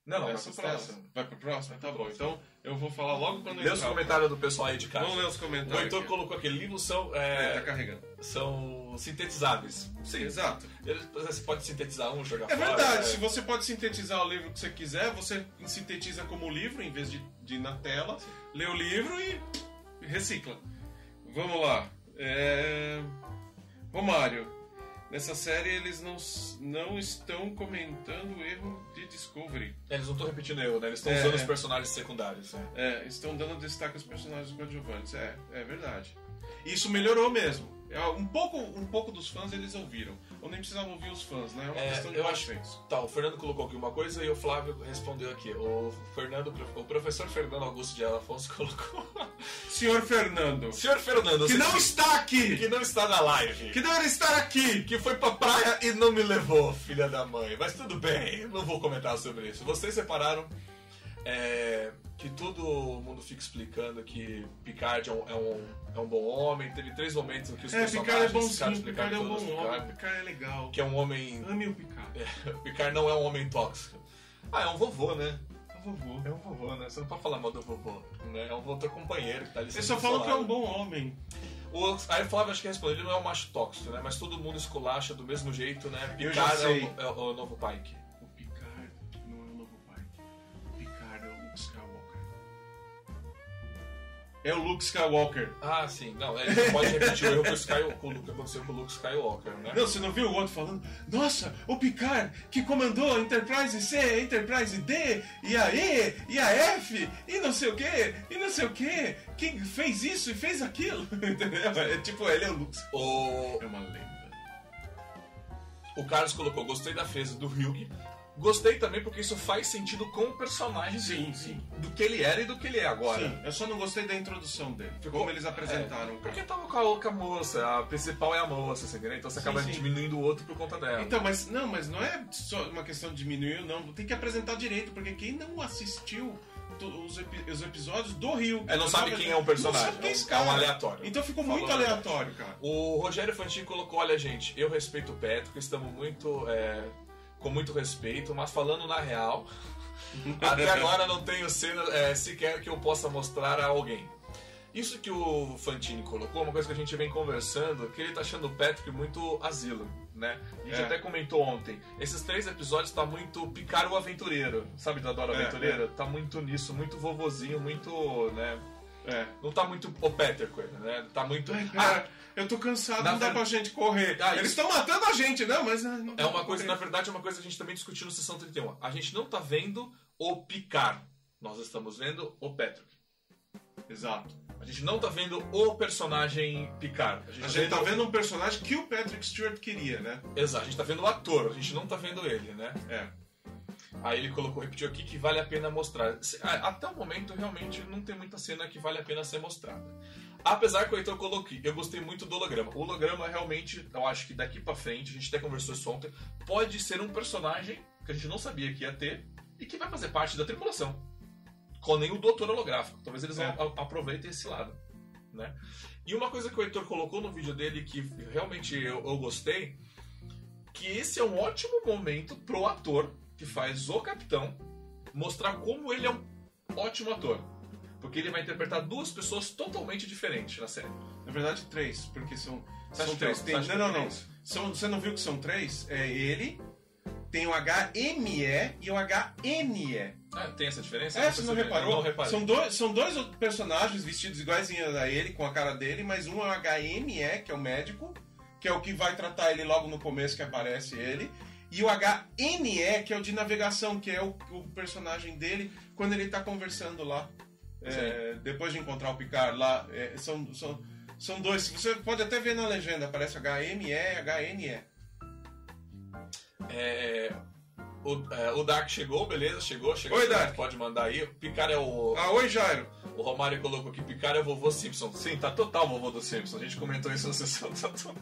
Não, não, Essa vai pro próxima. Vai pro próximo? Tá bom. Então eu vou falar logo quando Lê os comentários do pessoal aí de casa. Vamos ler os O comentários. Heitor aqui. colocou aqui, livros são, É, é, tá carregando. são sintetizáveis. Sim, exato. Você pode sintetizar um, jogar É fora. verdade, é. se você pode sintetizar o livro que você quiser, você sintetiza como livro em vez de, de ir na tela, lê o livro e recicla. Vamos lá. É... Romário, nessa série eles não, não estão comentando o erro de Discovery. É, Eles não estão repetindo eu, né? Eles estão É, usando é. os personagens secundários. né? É, estão dando destaque aos personagens coadjuvantes. É, é verdade. Isso melhorou mesmo. É, Um pouco, um pouco dos fãs eles ouviram. Ou nem precisavam ouvir os fãs, né? É uma É, questão de eu acho-. Tá, o Fernando colocou aqui uma coisa e o Flávio respondeu aqui. O Fernando, o professor Fernando Augusto de Afonso colocou. Senhor Fernando, Senhor Fernando, que não está aqui! que não está na live. Que deveria estar aqui! que foi pra praia e não me levou, filha da mãe. Mas tudo bem, não vou comentar sobre isso. Vocês separaram é, que todo mundo fica explicando que Picard é um, é um, é um bom homem. Teve três momentos em que os É, Picard é personagens bom ficaram sim, explicando Picard é um todos bom Picard, homem, Picard é legal. Que é um homem. Ame o Picard. Picard não é um homem tóxico. Ah, é um vovô, né? É um vovô. É um vovô, né? Você não pode falar mal do vovô. Né? É um outro companheiro que tá ali Eu só falo que é um bom homem. O, aí o Flávio acho que respondeu, ele não é um macho tóxico, né? Mas todo mundo esculacha do mesmo jeito, né? Eu Picard é o, é o novo Pike. É o Luke Skywalker. Ah, sim. Não, é, ele pode repetir o erro que, o Sky, com o que aconteceu com o Luke Skywalker, né? Não, você não viu o outro falando? Nossa, o Picard que comandou a Enterprise C, a Enterprise D, e a E, e a F, e não sei o que, e não sei o que. Quem fez isso e fez aquilo? Entendeu? É tipo, ele é o Luke. O, É uma lenda. o Carlos colocou, gostei da defesa do Hugh. Gostei também porque isso faz sentido com o personagem Sim, dele, sim. do que ele era e do que ele é agora. Sim, eu só não gostei da introdução dele. Como eles apresentaram, É, cara. porque tava com a, com a moça, a principal é a moça, você entendeu? Então você acaba sim. diminuindo o outro por conta dela. Então, mas não, mas não é só uma questão de diminuir, não. Tem que apresentar direito, porque quem não assistiu os, epi- os episódios do Rio. É, não sabe quem é o personagem, Não sabe quem é esse é um cara. aleatório. Então ficou Falou muito aleatório, cara. O Rogério Fantin colocou, olha gente, eu respeito o Petro, que estamos muito, é, com muito respeito, mas falando na real, até agora não tenho cena é, sequer que eu possa mostrar a alguém. Isso que o Fantini colocou, é uma coisa que a gente vem conversando, que ele tá achando o Patrick muito asilo, né? A gente É. até comentou ontem. Esses três episódios tá muito picar o aventureiro, sabe da Dora É, Aventureira? Tá muito nisso, muito vovozinho, muito, né? É. Não tá muito o Peter né? Tá muito... Ah, eu tô cansado, Na não dá ver- pra gente correr. Ah, Eles estão matando a gente, não, mas. ah, não É dá uma coisa, na verdade, é uma coisa que a gente também discutiu no Sessão 31. A gente não tá vendo o Picard. Nós estamos vendo o Patrick. Exato. A gente não tá vendo o personagem Picard. A gente tá vendo um personagem que o Patrick Stewart queria, né? Exato, a gente tá vendo o ator, a gente não tá vendo ele, né? É. Aí ele colocou, repetiu aqui que vale a pena mostrar. A- Até o momento, realmente, não tem muita cena que vale a pena ser mostrada. Apesar que o Heitor colocou, eu gostei muito do holograma. O holograma, realmente, eu acho que daqui pra frente, a gente até conversou isso ontem, pode ser um personagem que a gente não sabia que ia ter e que vai fazer parte da tripulação. Com nem o doutor holográfico. Talvez eles É. aproveitem esse lado. Né? E uma coisa que o Heitor colocou no vídeo dele que realmente eu, eu gostei, que esse é um ótimo momento pro ator que faz o capitão mostrar como ele é um ótimo ator. Porque ele vai interpretar duas pessoas totalmente diferentes na série. Na verdade, três, porque são. São três. é- Tem, não, não, não. três? São, você não viu que são três? É ele, tem o HME e o HNE. Ah, tem essa diferença? É, você não reparou? Não. São dois, são dois personagens vestidos iguaizinhos a ele, com a cara dele, mas um é o HME, que é o médico, que é o que vai tratar ele logo no começo que aparece ele. E o HNE, que é o de navegação, que é o, o personagem dele quando ele tá conversando lá. É, depois de encontrar o Picard lá. é, são, são, são dois. Você pode até ver na legenda, aparece HME e HNE. É, o, é, o Dark chegou, beleza? Chegou, chegou. Oi, Dark. Pode mandar aí. Picard é o. Ah, oi, Jairo. O Romário colocou aqui, Picard é o vovô Simpson. Sim, tá total vovô do Simpson. A gente comentou isso na sessão. Tá total.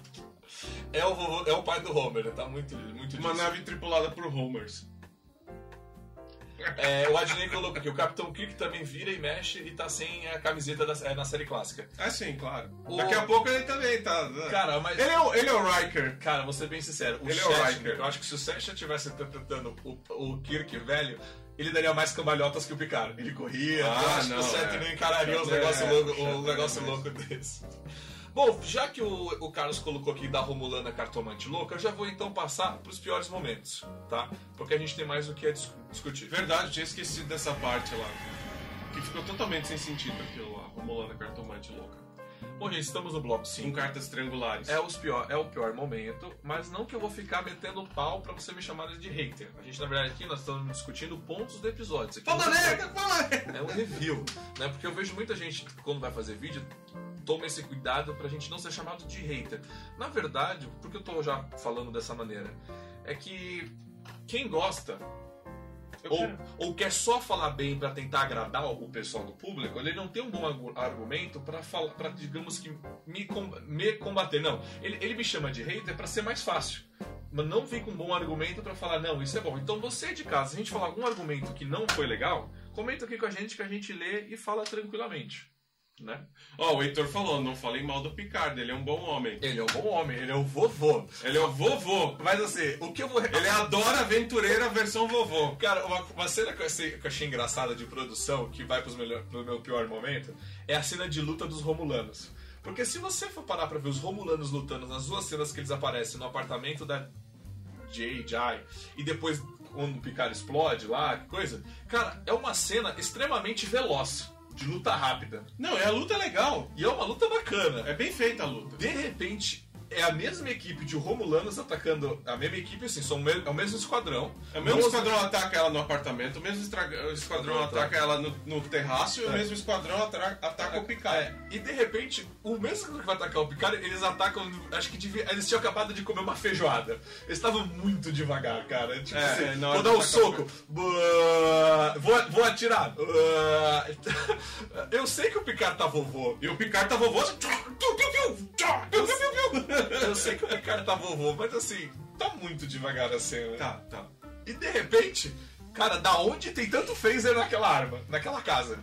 É o, vovô, é o pai do Homer, né? tá muito, muito Uma disso. nave tripulada por Homers. É, o Adnei colocou aqui, o Capitão Kirk também vira e mexe e tá sem a camiseta da, é, na série clássica. Ah, sim, claro. O- Daqui a pouco ele também tá. né? Cara, mas. Ele é o, ele é o Riker. Cara, vou ser bem sincero, o Ele é o Shatner, Riker. eu acho que se o Sasha tivesse interpretando o, o Kirk velho, ele daria mais cambalhotas que o Picard. Ele corria, Ah, eu acho não, que o Shatner é. não encararia os Shatner negócios é, Shatner um negócio é louco desse. Bom, já que o, o Carlos colocou aqui da Romulana Cartomante Louca, eu já vou então passar pros piores momentos, tá? Porque a gente tem mais o que é dis- discutir. Verdade, tinha esquecido dessa parte lá. Que ficou totalmente sem sentido aquilo lá. Romulana cartomante louca. Bom, gente, estamos no bloco Com 5. cartas triangulares. É, os pior, é o pior momento, mas não que eu vou ficar metendo pau pra você me chamar de hater. A gente, na verdade, aqui nós estamos discutindo pontos do episódio. Isso aqui Fala é- merda, fala merda! É um review, né? Porque eu vejo muita gente, quando vai fazer vídeo, toma esse cuidado pra gente não ser chamado de hater. Na verdade, por que eu tô já falando dessa maneira? É que quem gosta ou, ou quer só falar bem pra tentar agradar o pessoal do público, ele não tem um bom argu- argumento para digamos que me, me combater. Não, ele, ele me chama de hater pra ser mais fácil. Mas não vem com um bom argumento pra falar, não, isso é bom. Então você de casa, se a gente falar algum argumento que não foi legal, comenta aqui com a gente que a gente lê e fala tranquilamente. Né? Ó, o Heitor falou, não falei mal do Picard, ele é um bom homem. Ele é um bom homem, ele é o vovô. Ele é o vovô. Mas assim, o que eu vou. Ele é a Dora Aventureira versão vovô. Cara, uma, uma cena que eu, achei, que eu achei engraçada de produção, que vai pros melhor, pro meu pior momento, é a cena de luta dos Romulanos. Porque se você for parar pra ver os Romulanos lutando nas duas cenas que eles aparecem no apartamento da Jay, Jai, e depois quando o Picard explode lá, que coisa, cara, é uma cena extremamente veloz. De luta rápida. Não, é a luta legal. E é uma luta bacana. É bem feita a luta. De repente, é a mesma equipe de Romulanos atacando. A mesma equipe, assim, são o me- é o mesmo esquadrão. É o mesmo esquadrão ataca ela no apartamento, o mesmo estra- o esquadrão Ataca. ataca ela no, no terraço e o É. mesmo esquadrão atra- ataca o Picard. É, e de repente, o mesmo que vai atacar o Picard, eles atacam. Acho que devia, eles tinham acabado de comer uma feijoada. Eles estavam muito devagar, cara. Tipo É, assim, é, vou dar um soco. Vou, vou atirar. Eu sei que o Picard tá vovô. E o Picard tá vovô. Eu sei que o Picard tá vovô, mas assim, tá muito devagar a cena. Tá, tá. E de repente, cara, da onde tem tanto phaser naquela arma, naquela casa?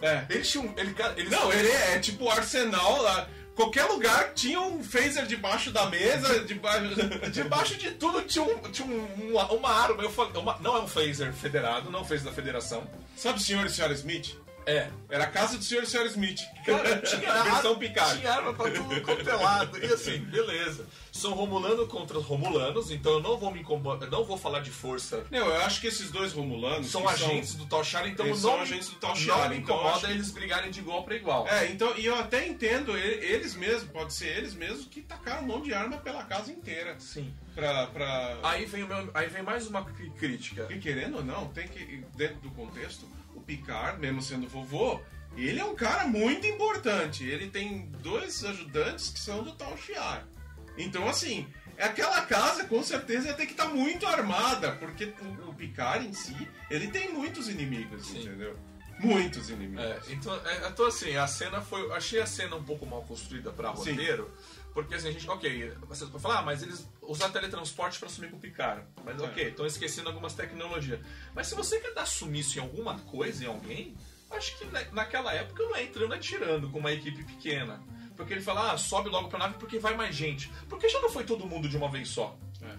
É. Eles tinham. Ele, eles Não, ele é tipo arsenal lá. Qualquer lugar tinha um phaser debaixo da mesa, debaixo. Debaixo de tudo tinha, um, tinha um- uma, uma arma. Eu falei, uma- não é um phaser federado, não é um phaser da federação. Sabe o senhor e senhora Smith? É. Era a casa do senhor e senhora Smith. Cara, tinha arma, Picard. tinha arma pra tudo quanto é. E assim, beleza. São Romulano contra os Romulanos, então eu não vou me incomodar, não vou falar de força. Não, eu acho que esses dois Romulanos. São agentes do Tal Shiar, então Eles não, são agentes do Tal não Shiar, me então incomoda que- eles brigarem de igual pra igual. É, então, e eu até entendo eles mesmos, pode ser eles mesmos que tacaram monte de arma pela casa inteira. Sim. Pra. pra... Aí vem, meu, aí vem mais uma crítica. E querendo ou não, tem que, dentro do contexto, Picard, mesmo sendo vovô, ele é um cara muito importante. Ele tem dois ajudantes que são do Tal Shiar. Então, assim, aquela casa com certeza ia ter que estar muito armada, porque o, Picard em si, ele tem muitos inimigos, Sim. entendeu? Muitos inimigos. É, então, é, então, assim, a cena foi. Achei a cena um pouco mal construída pra Sim. Porque assim, a gente. Ok, você pode falar, ah, mas eles usaram teletransporte pra sumir com o Picard. Mas É. ok, estão esquecendo algumas tecnologias. Mas se você quer dar sumiço em alguma coisa, em alguém, acho que na- naquela época não é entrando atirando com uma equipe pequena. Porque ele fala, ah, sobe logo pra nave porque vai mais gente. Porque já não foi todo mundo de uma vez só. É.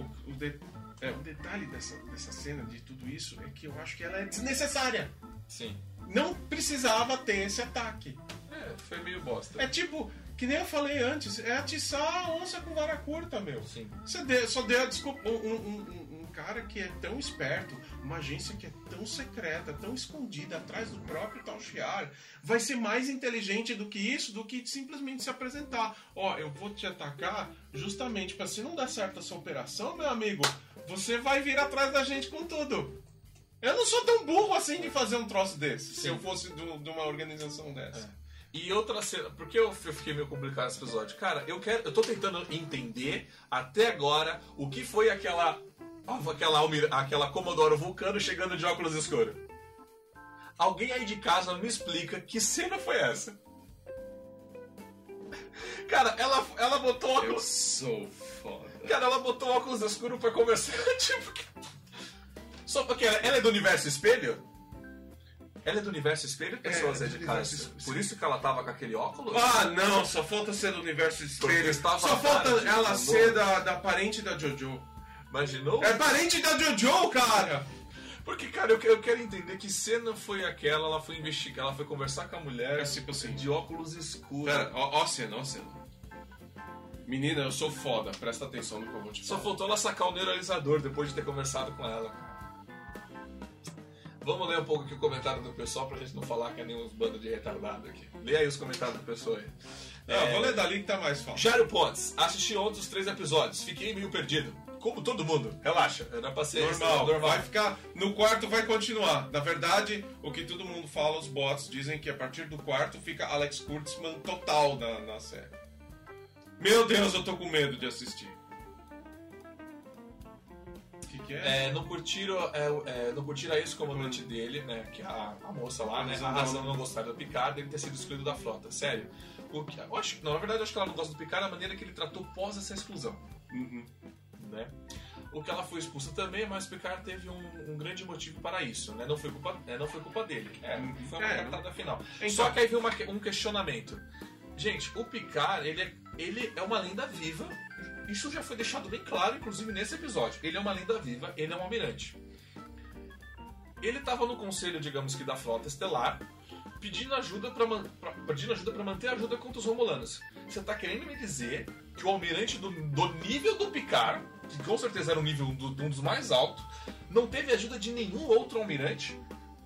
O, o de- é, o detalhe dessa, dessa cena, de tudo isso, é que eu acho que ela é desnecessária. Sim. Não precisava ter esse ataque. É, foi meio bosta. É tipo, que nem eu falei antes, é atiçar a onça com vara curta, meu. Sim. Você deu, só deu a desculpa. Um, um- um- um cara que é tão esperto, uma agência que é tão secreta, tão escondida atrás do próprio Tal Shiar, vai ser mais inteligente do que isso, do que simplesmente se apresentar. Ó, eu vou te atacar justamente para se não dar certo essa operação, meu amigo, você vai vir atrás da gente com tudo. Eu não sou tão burro assim de fazer um troço desse, se Sim. eu fosse de uma organização dessa. E outra cena, porque eu eu fiquei meio complicado nesse episódio? Cara, eu quero, eu tô tentando entender até agora o que foi aquela aquela aquela Commodore Vulcano chegando de óculos escuros. Alguém aí de casa me explica que cena foi essa? Cara, ela ela botou Eu óculos, sou foda. cara, ela botou óculos escuros pra conversar, tipo que- só porque ela, ela é do universo espelho? Ela é do universo espelho, pessoas É, é, universo. Por isso que ela tava com aquele óculos? Ah, não, só falta ser do universo espelho. estava Só falta ela falou. ser da, da parente da Jojo. Imaginou? É parente da Jojo, cara! Porque, cara, eu, eu quero entender que cena foi aquela, ela foi investigar, ela foi conversar com a mulher É tipo assim. de óculos escuros. Pera, ó, ó a cena, ó a cena. Menina, eu sou foda, presta atenção no que eu vou te Só falar. faltou ela sacar o neuralizador depois de ter conversado com ela. Vamos ler um pouco aqui o comentário do pessoal pra gente não falar que é nenhum bando de retardado aqui. Lê aí os comentários do pessoal aí. Não, É, vou ler dali que tá mais fácil. Jairo Pontes, assisti ontem os três episódios, fiquei meio perdido. Como todo mundo, relaxa, era pra ser Normal, normal. vai ficar. No quarto vai continuar. Na verdade, o que todo mundo fala, os bots dizem que a partir do quarto fica Alex Kurtzman total na, na série. Meu Deus, eu tô com medo de assistir. Que, é? É, não curtiram, é, é, não curtiram a ex-comandante dele, né? Que é a, a moça lá, né? A não. razão não gostar do Picard ele ter sido excluído da frota. Sério. O que, eu acho, não, na verdade, eu acho que ela não gosta do Picard da maneira que ele tratou pós essa exclusão. Uhum. Né? O que ela foi expulsa também, mas o Picard teve um, um grande motivo para isso, né? Não foi culpa, é, não foi culpa dele. É, foi uma É, cartada final. Então- Só que aí veio uma um questionamento. Gente, o Picard, ele é, ele é uma lenda viva. Isso já foi deixado bem claro, inclusive nesse episódio. Ele é uma lenda viva, ele é um almirante. Ele estava no conselho, digamos que da frota estelar, pedindo ajuda para pedindo ajuda para manter a ajuda contra os romulanos. Você tá querendo me dizer que o almirante do, do nível do Picard, que com certeza era um nível do- um dos mais altos, não teve ajuda de nenhum outro almirante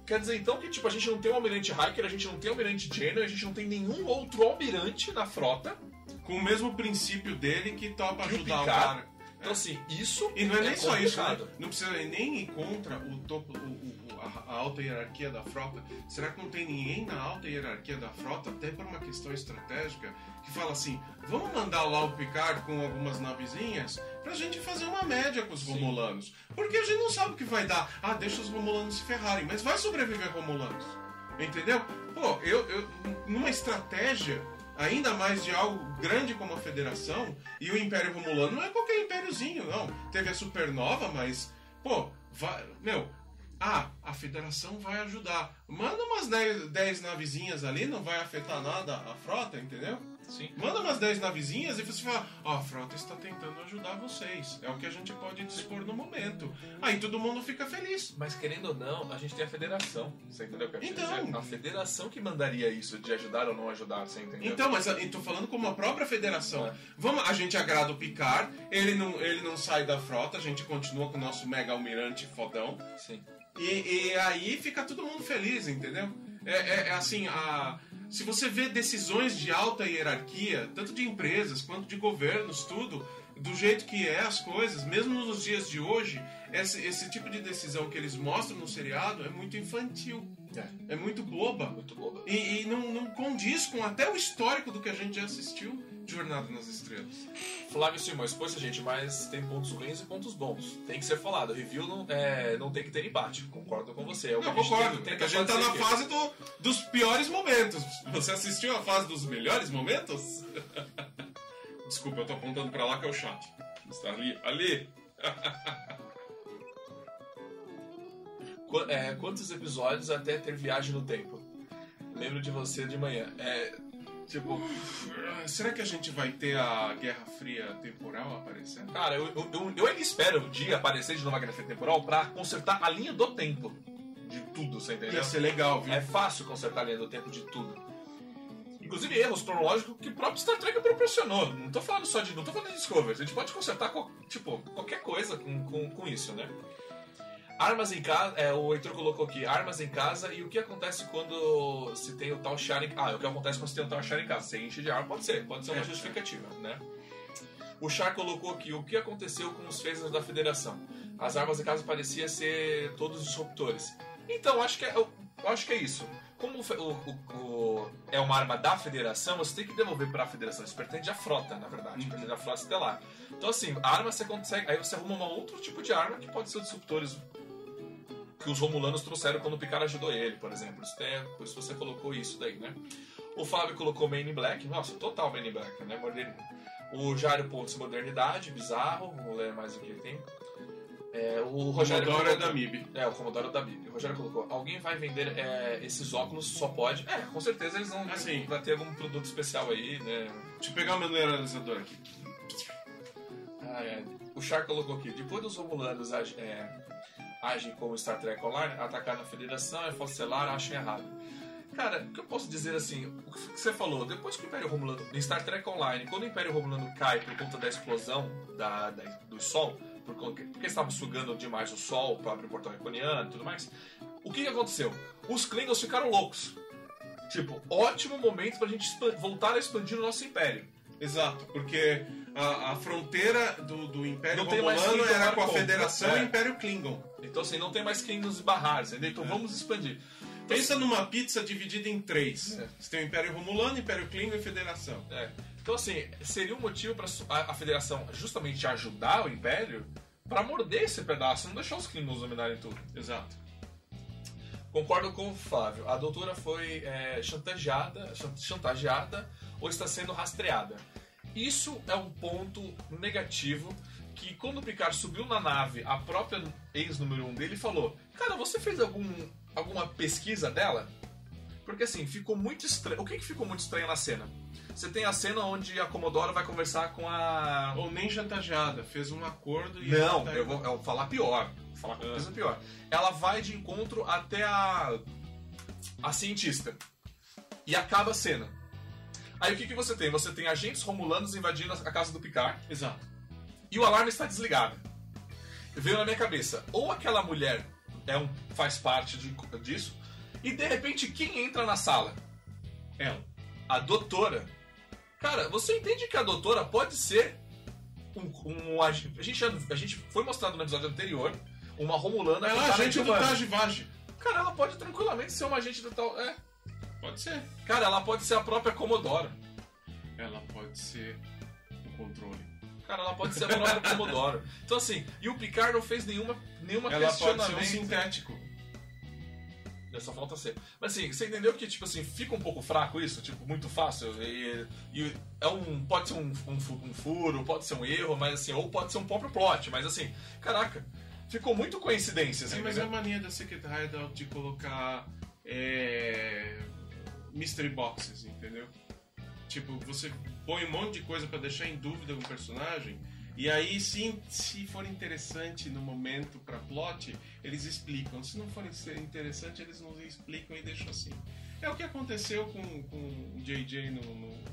Quer dizer então que tipo, a gente não tem o Almirante Hiker, a gente não tem o Almirante Jenner, a gente não tem nenhum outro almirante na frota. Com o mesmo princípio dele que topa Que o ajudar o Picard- cara. Então assim, isso E não é nem só isso, né? complicado. Não precisa nem ir contra o topo, o- o- o- a, a alta hierarquia da frota. Será que não tem ninguém na alta hierarquia da frota, até por uma questão estratégica, que fala assim: vamos mandar lá o Picard com algumas navezinhas pra gente fazer uma média com os Romulanos? Porque a gente não sabe o que vai dar. Ah, deixa os Romulanos se ferrarem, mas vai sobreviver Romulanos. Entendeu? Pô, eu, eu numa estratégia ainda mais de algo grande como a Federação e o Império Romulano não é qualquer impériozinho, não. Teve a Supernova, mas, pô, vai, meu, ah, a Federação vai ajudar. Manda umas 10 navezinhas ali, não vai afetar nada a frota, entendeu? Sim. Manda umas 10 navezinhas e você fala, ó, a frota está tentando ajudar vocês. É o que a gente pode dispor no momento. Aí todo mundo fica feliz. Mas querendo ou não, a gente tem a federação. Você entendeu o que eu Então. dizer? A federação que mandaria isso, de ajudar ou não ajudar, você entendeu? Então, mas eu tô falando como a própria federação. É. Vamos, a gente agrada o Picard, ele não, ele não sai da frota, a gente continua com o nosso mega almirante fodão. Sim. E, e aí fica todo mundo feliz, entendeu? É, é- é assim, a, se você vê decisões de alta hierarquia, tanto de empresas quanto de governos, tudo, do jeito que é as coisas, mesmo nos dias de hoje, esse, esse tipo de decisão que eles mostram no seriado é muito infantil, É. é muito boba. Muito boba. E, e não, não condiz com até o histórico do que a gente já assistiu Jornada nas Estrelas. Flávio Simões, pois gente, mas tem pontos ruins e pontos bons. Tem que ser falado. Review não, é, não tem que ter empate. Concordo com você. É que Eu a concordo, tem- porque tenta a gente tá na fase do- dos piores momentos. Você assistiu a fase dos melhores momentos? Desculpa, eu tô apontando pra lá que é o chat. Está ali, ali. Qu- é, quantos episódios até ter viagem no tempo? Lembro de você de manhã. É, tipo, Ah, Será que a gente vai ter a Guerra Fria temporal aparecendo? cara, eu, eu, eu, eu ainda espero um dia aparecer de novo a Guerra Temporal pra consertar a linha do tempo de tudo, você entendeu? Ia ser legal, viu? É fácil consertar a linha do tempo de tudo. Inclusive erros cronológicos que o próprio Star Trek proporcionou. Não tô falando só de. Não tô falando de Discovery. A gente pode consertar qual- tipo, qualquer coisa com, com, com isso, né? Armas em casa. É, o Heitor colocou aqui, armas em casa e o que acontece quando se tem o tal char em Ah, o que acontece quando se tem o tal char em casa? Você enche de arma, pode ser, pode ser uma É, justificativa, né? O Char colocou aqui o que aconteceu com os phasers da Federação. As armas em casa pareciam ser todos disruptores. Então, acho que é, eu acho que é isso. Como o o- o- é uma arma da Federação, você tem que devolver para a Federação. Isso pertence à frota, na verdade. Pertence à frota estelar. Então, assim, a arma você consegue. Aí você arruma um outro tipo de arma que pode ser disruptores que os Romulanos trouxeram quando o Picard ajudou ele, por exemplo. Isso tem, por isso você colocou isso daí, né? O Fábio colocou Man in Black. Nossa, total Man in Black, né? Moderno. O Jário Pontes, modernidade, bizarro. Vamos ler mais o que ele tem. É, o Rogério Commodore é colocou- da MIB. é, o Commodore da Bíblia. O Rogério colocou, alguém vai vender é, esses óculos, só pode. É, com certeza eles vão Assim. vai ter algum produto especial aí, né? Deixa eu pegar o mineralizador aqui. Ah, é. O Char colocou aqui, depois dos Romulanos é, agem como Star Trek Online, atacar na Federação é falselar, acham errado. Cara, o que eu posso dizer assim, o que você falou, depois que o Império Romulano, em Star Trek Online, quando o Império Romulano cai por conta da explosão da, da- do Sol, por porque eles estavam sugando demais o Sol o portão iconiano e tudo mais, o que, que aconteceu? Os Klingons ficaram loucos. Tipo, ótimo momento pra gente voltar a expandir o nosso Império. Exato, porque a, a fronteira do, do Império Não Klingon era com a Federação é. e o Império Klingon. Então assim, não tem mais Klingons e barrares, entendeu? É. Então vamos expandir. Então, Pensa numa pizza dividida em três. É. Você tem o Império Romulano, Império Klingon e Federação. É. Então, assim, seria um motivo para a, a federação justamente ajudar o Império para morder esse pedaço, não deixar os Klingons dominarem tudo. Exato. Concordo com o Flávio. A doutora foi é, chantageada, chan- chantageada ou está sendo rastreada. Isso é um ponto negativo que quando o Picard subiu na nave, a própria ex-número 1 um dele falou Cara, você fez algum, alguma pesquisa dela? Porque assim, ficou muito estranho. O que, que ficou muito estranho na cena? Você tem a cena onde a Commodore vai conversar com a. Ou nem chantageada, fez um acordo e. Não, tá eu vou, eu vou falar pior. Vou falar com Ah. coisa pior. Ela vai de encontro até a. a cientista. E acaba a cena. Aí o que, que você tem? Você tem agentes romulanos invadindo a casa do Picard Exato. e o alarme está desligado. Veio na minha cabeça, ou aquela mulher é um, faz parte de, disso. E de repente, quem entra na sala? Ela. A doutora. Cara, você entende que a doutora pode ser um. um a, gente, a gente foi mostrado no episódio anterior uma Romulana Ela é agente do Giovanni. Taj Vage. Cara, ela pode tranquilamente ser uma agente do tal. É. Pode ser. Cara, ela pode ser a própria Commodore. Ela pode ser o controle. Cara, ela pode ser a própria Commodore. Então assim, e o Picard não fez nenhuma, nenhuma Ela pode ser um questionamento. sintético. É, Só falta ser. Mas assim, você entendeu que, tipo assim, fica um pouco fraco isso? Tipo, muito fácil. E, e é um. Pode ser um, um, um furo, pode ser um erro, mas assim, ou pode ser um próprio plot. Mas assim, caraca, ficou muito coincidência, assim, É, mas é a mania da Secret Hideout de colocar é, mystery boxes, entendeu? Tipo, você põe um monte de coisa pra deixar em dúvida o personagem, e aí, se, se for interessante no momento pra plot, eles explicam. Se não for interessante, eles não explicam e deixam assim. É o que aconteceu com, com o JJ no, no,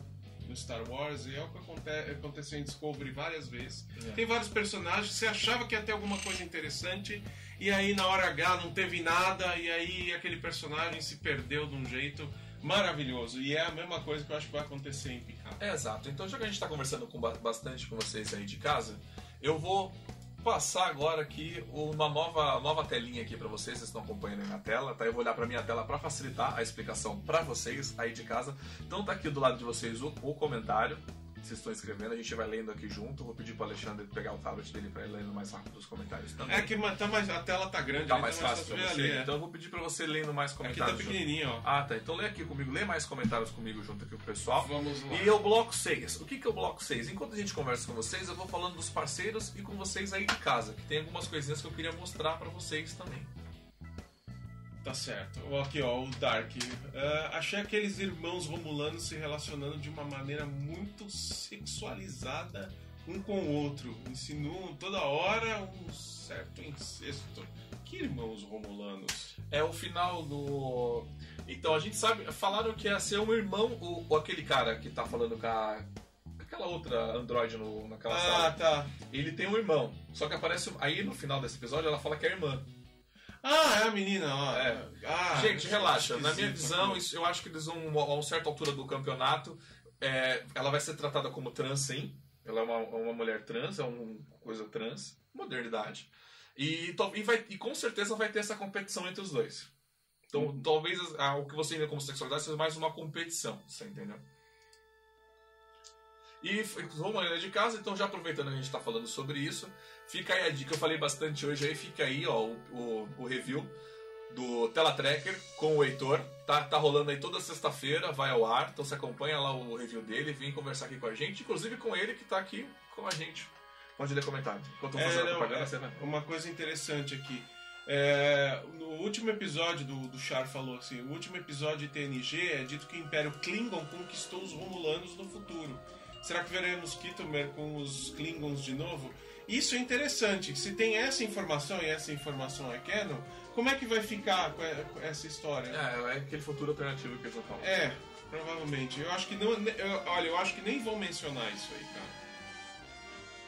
no Star Wars, e é o que aconte, aconteceu em Discovery várias vezes. É. Tem vários personagens, você achava que ia ter alguma coisa interessante, e aí na hora H não teve nada, e aí aquele personagem se perdeu de um jeito maravilhoso. E é a mesma coisa que eu acho que vai acontecer em Picard. É, exato. Então, já que a gente tá conversando com ba- bastante com vocês aí de casa, eu vou passar agora aqui uma nova, nova telinha aqui pra vocês, vocês estão acompanhando aí na tela, tá? Eu vou olhar pra minha tela pra facilitar a explicação pra vocês aí de casa. Então tá aqui do lado de vocês o, o comentário, vocês estão escrevendo, a gente vai lendo aqui junto. Vou pedir pro Alexandre pegar o tablet dele pra ir lendo mais rápido os comentários também. É que tá mais, a tela tá grande, Tá né? mais Então fácil pra ver você. ali, é. Então eu vou pedir pra você lendo mais Aqui tá comentários. junto. pequenininho, ó. Ah, tá. Então lê aqui comigo, lê mais comentários comigo junto aqui com o pessoal. Vamos lá. E o bloco 6. O que que é o bloco 6? Enquanto a gente conversa com vocês, eu vou falando dos parceiros e com vocês aí de casa, que tem algumas coisinhas que eu queria mostrar pra vocês também. Tá certo. Aqui, ó, o Dark. Ah, achei aqueles irmãos romulanos se relacionando de uma maneira muito sexualizada um com o outro. Insinuam toda hora um certo incesto. Que irmãos romulanos? É o final do. Então a gente sabe. Falaram que ia ser um irmão, o, o- aquele cara que tá falando com a. Aquela outra androide no, naquela Ah, sala. tá. Ele tem um irmão. Só que aparece. Aí no final desse episódio ela fala que é irmã. Ah, é a menina, ó. É. Ah, Gente, eu relaxa. Na minha visão, né? isso- eu acho que eles vão, a uma certa altura do campeonato, é, ela vai ser tratada como trans, sim. Ela é uma, uma mulher trans, é uma coisa trans, modernidade. E, e, vai, e com certeza vai ter essa competição entre os dois. Então, Uhum. talvez ah, o que você entende como sexualidade seja mais uma competição, você entendeu? E f- vamos ainda de casa, então já aproveitando que a gente está falando sobre isso, fica aí a dica, eu falei bastante hoje aí, fica aí ó, o, o, o review do Teletracker com o Heitor. Tá, tá rolando aí toda sexta-feira, vai ao ar, então você acompanha lá o review dele, vem conversar aqui com a gente, inclusive com ele que tá aqui com a gente. Pode ler comentário. Enquanto eu É, vou a não, propaganda, é, você vai. Uma coisa interessante aqui. É, no último episódio do, do Char falou assim: o último episódio de TNG é dito que o Império Klingon conquistou os Romulanos no futuro. Será que veremos Kittomer com os Klingons de novo? Isso é interessante. Se tem essa informação e essa informação é canon, como é que vai ficar com essa história? É, é aquele futuro alternativo que eles vão falar. É, provavelmente. Eu acho que não. eu- olha, eu acho que nem vão mencionar isso aí, cara.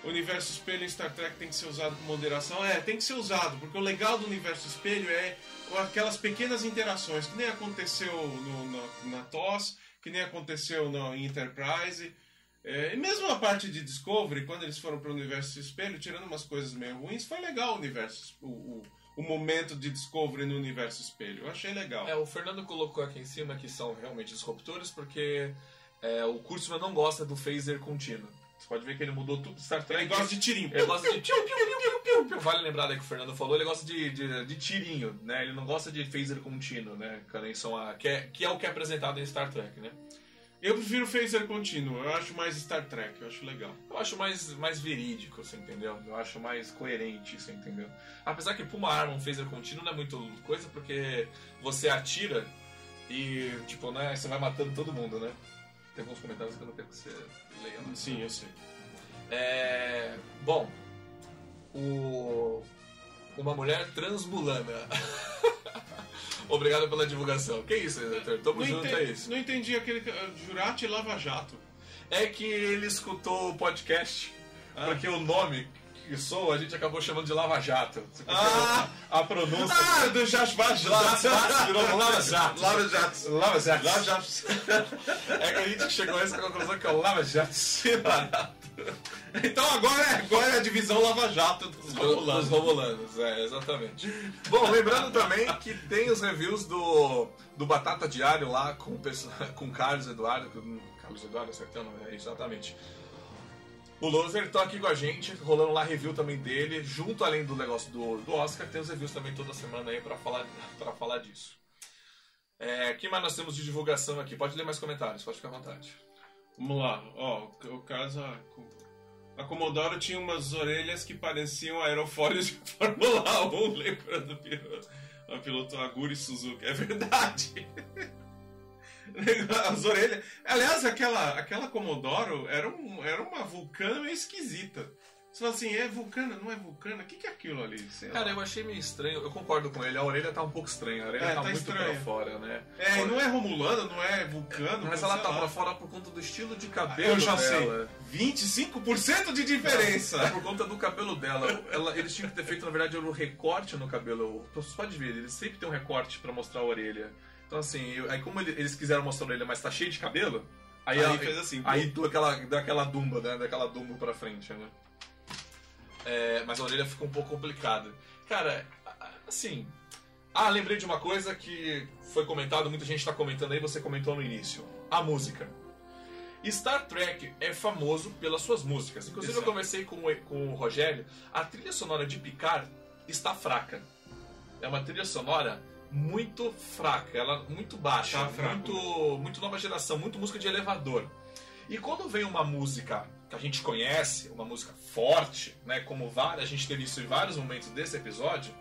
O universo espelho em Star Trek tem que ser usado com moderação. É, tem que ser usado, porque o legal do universo espelho é aquelas pequenas interações, que nem aconteceu no, na, na TOS, que nem aconteceu no em Enterprise. É, e mesmo a parte de Discovery, quando eles foram para o universo espelho, tirando umas coisas meio ruins, foi legal o universo, o, o, o momento de Discovery no universo espelho. Eu achei legal. É, o Fernando colocou aqui em cima que são realmente disruptores, porque é, o Kurtzman não gosta do phaser contínuo. Você pode ver que ele mudou tudo. Star Trek. Ele gosta de tirinho. Ele gosta de. Piu, piu, piu. Vale lembrar daí que o Fernando falou, ele gosta de, de, de tirinho, né? Ele não gosta de phaser contínuo, né? Que, é, que é o que é apresentado em Star Trek, né? Eu prefiro phaser contínuo, eu acho mais Star Trek, eu acho legal. Eu acho mais, mais verídico, você entendeu? Eu acho mais coerente, você entendeu? Apesar que pra uma arma, um phaser contínuo não é muito coisa, porque você atira e, tipo, né, você vai matando todo mundo, né? Tem alguns comentários que eu não quero que você leia. Sim, eu sei. É. Bom. O. Uma mulher transmulana. Obrigado pela divulgação. Que isso, editor? Tamo Não, junto, ente- é isso. não entendi aquele. uh, Jurati Lava Jato. É que ele escutou o podcast, Ah. porque o nome que sou, a gente acabou chamando de Lava Jato. Você Ah! a pronúncia. Ah, do Lava Jato Lava Jato. Lava Jato. Lava Jato. Lava Jato. É que a gente chegou a essa conclusão que é o Lava Jato. Então agora é, agora é a divisão Lava Jato dos Os Romulanos. Romulanos, é, exatamente. Bom, lembrando também que tem os reviews do, do Batata Diário lá com com Carlos Eduardo. com- Carlos Eduardo acertando, é exatamente. O Loser estão aqui com a gente, rolando lá review também dele, junto além do negócio do, do Oscar, tem os reviews também toda semana aí pra falar, pra falar disso. É, que mais nós temos de divulgação aqui? Pode ler mais comentários, pode ficar à vontade. Vamos lá, ó, o caso a, a Commodore tinha umas orelhas que pareciam aerofólios de Fórmula 1, lembrando o piloto Aguri Suzuki, é verdade. As orelhas. Aliás, aquela, aquela Commodore era, um, era uma vulcana esquisita. Você fala assim, é vulcana, não é vulcana? O que, que é aquilo ali? Sei lá. Cara, eu achei meio estranho, eu concordo com ele, a orelha tá um pouco estranha, a orelha É, tá, tá muito estranha. pra fora, né? É, e não é romulano, não é vulcano. Mas ela tá lá. pra fora por conta do estilo de cabelo Eu já dela. sei. 25% de diferença. É por conta do cabelo dela. Ela- eles tinham que ter feito, na verdade, um recorte no cabelo. Você pode ver, eles sempre tem um recorte pra mostrar a orelha. Então, assim, eu- aí como ele- eles quiseram mostrar a orelha, mas tá cheio de cabelo, aí, Aí ela- fez assim, Aí deu aquela, deu aquela dumba, né? Daquela dumba pra frente, né? É, mas a orelha ficou um pouco complicada. Cara, assim. Ah, lembrei de uma coisa que foi comentado, muita gente tá comentando aí, você comentou no início. A música. Star Trek é famoso pelas suas músicas. Inclusive, Exato. eu conversei com, o- com o Rogério. A trilha sonora de Picard está fraca. É uma trilha sonora muito fraca, ela muito baixa, Tá muito, muito nova geração, muito música de elevador. E quando vem uma música que a gente conhece, uma música forte, né, como várias, a gente teve isso em vários momentos desse episódio,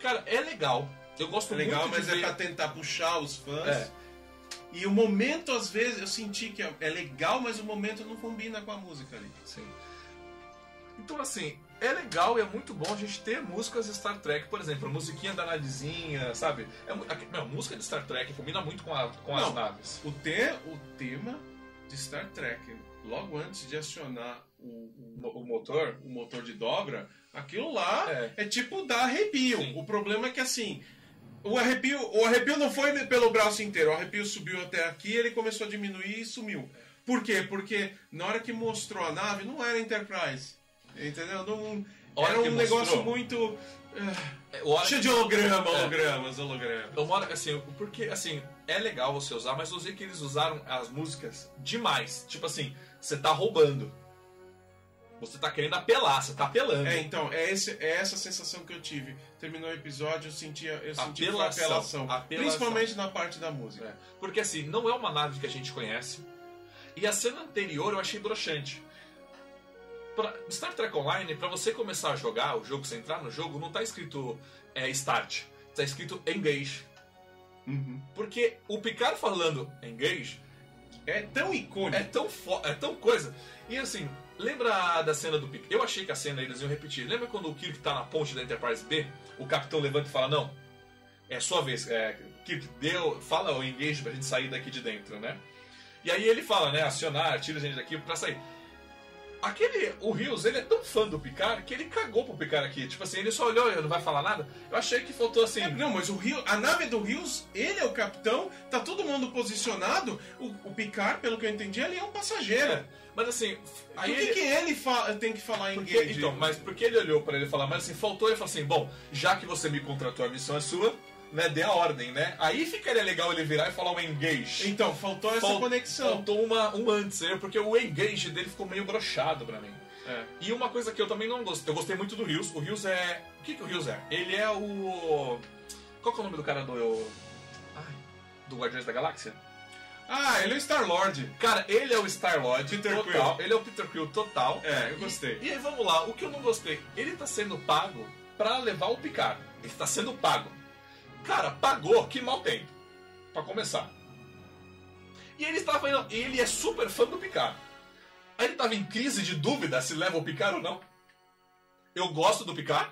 cara, é legal. Eu gosto É legal, muito mas é pra tentar puxar os fãs. É. E o momento, às vezes, eu senti que é é legal, mas o momento não combina com a música ali. Sim. Então, assim, é legal e é muito bom a gente ter músicas de Star Trek, por exemplo, a musiquinha da nadizinha, sabe? É, a, música de Star Trek combina muito com, a- com as Não. naves. O, te, o tema de Star Trek, logo antes de acionar o, o, O, motor. o motor de dobra, aquilo lá É. é, tipo dar arrepio. Sim. O problema é que assim. O arrepio, o arrepio não foi pelo braço inteiro, o arrepio subiu até aqui, ele começou a diminuir e sumiu. Por quê? Porque na hora que mostrou a nave, não era Enterprise. Entendeu? Não, era um mostrou. negócio muito. Hora cheio de holograma, É. hologramas, hologramas. Moro, assim, porque, assim, é legal você usar, mas eu sei que eles usaram as músicas demais. Tipo assim, você tá roubando. Você tá querendo apelar, você tá apelando. É, então, é, esse, é essa sensação que eu tive. Terminou o episódio, eu sentia, eu senti Apelação, apelação. apelação. Principalmente na parte da música. É. Porque assim, não é uma nave que a gente conhece. E a cena anterior eu achei broxante. Pra Star Trek Online, pra você começar a jogar o jogo, você entrar no jogo, não tá escrito é, Start. Tá escrito Engage. Uhum. Porque o Picard falando Engage É tão icônico. é tão, é tão coisa. E assim, lembra da cena do Picard? Eu achei que a cena eles iam repetir. Lembra quando o Kirk tá na ponte da Enterprise B? O capitão levanta e fala: Não, é sua vez. É, Kirk, deu, fala o engage pra gente sair daqui de dentro, né? E aí ele fala, né? Acionar, tira a gente daqui pra sair. Aquele, o Rios, ele é tão fã do Picard que ele cagou pro Picard aqui. Tipo assim, ele só olhou e não vai falar nada. Eu achei que faltou assim. É, não, mas o Rio, a nave do Rios, ele é o capitão, tá todo mundo posicionado. O, o Picard, pelo que eu entendi, ele é um passageiro. É, Mas assim, aí Por que, ele- que ele fa- tem que falar em Porque, então, mas porque ele olhou pra ele falar, mas assim, faltou ele falou assim, bom, já que você me contratou, a missão é sua, né, dê a ordem, né? Aí ficaria legal ele virar e falar um engage. Então, faltou essa Fal- conexão. Faltou uma, um antes, né? porque o engage dele ficou meio brochado pra mim. É. E uma coisa que eu também não gostei, eu gostei muito do Rios. O Rios é. O que, que o Rios é? Ele é o. Qual que é o nome do cara do. Ai, do Guardiões da Galáxia? Ah, ele é o Star-Lord. Cara, ele é o Star-Lord Peter total. Quill. Ele é o Peter Quill total. É, eu gostei. E aí vamos lá, o que eu não gostei? Ele tá sendo pago pra levar o Picard. Ele tá sendo pago. Cara, pagou, que mal tem. Pra começar. E ele estava indo, e ele é super fã do Picard. Aí ele tava em crise de dúvida se leva o Picard ou não. Eu gosto do Picard.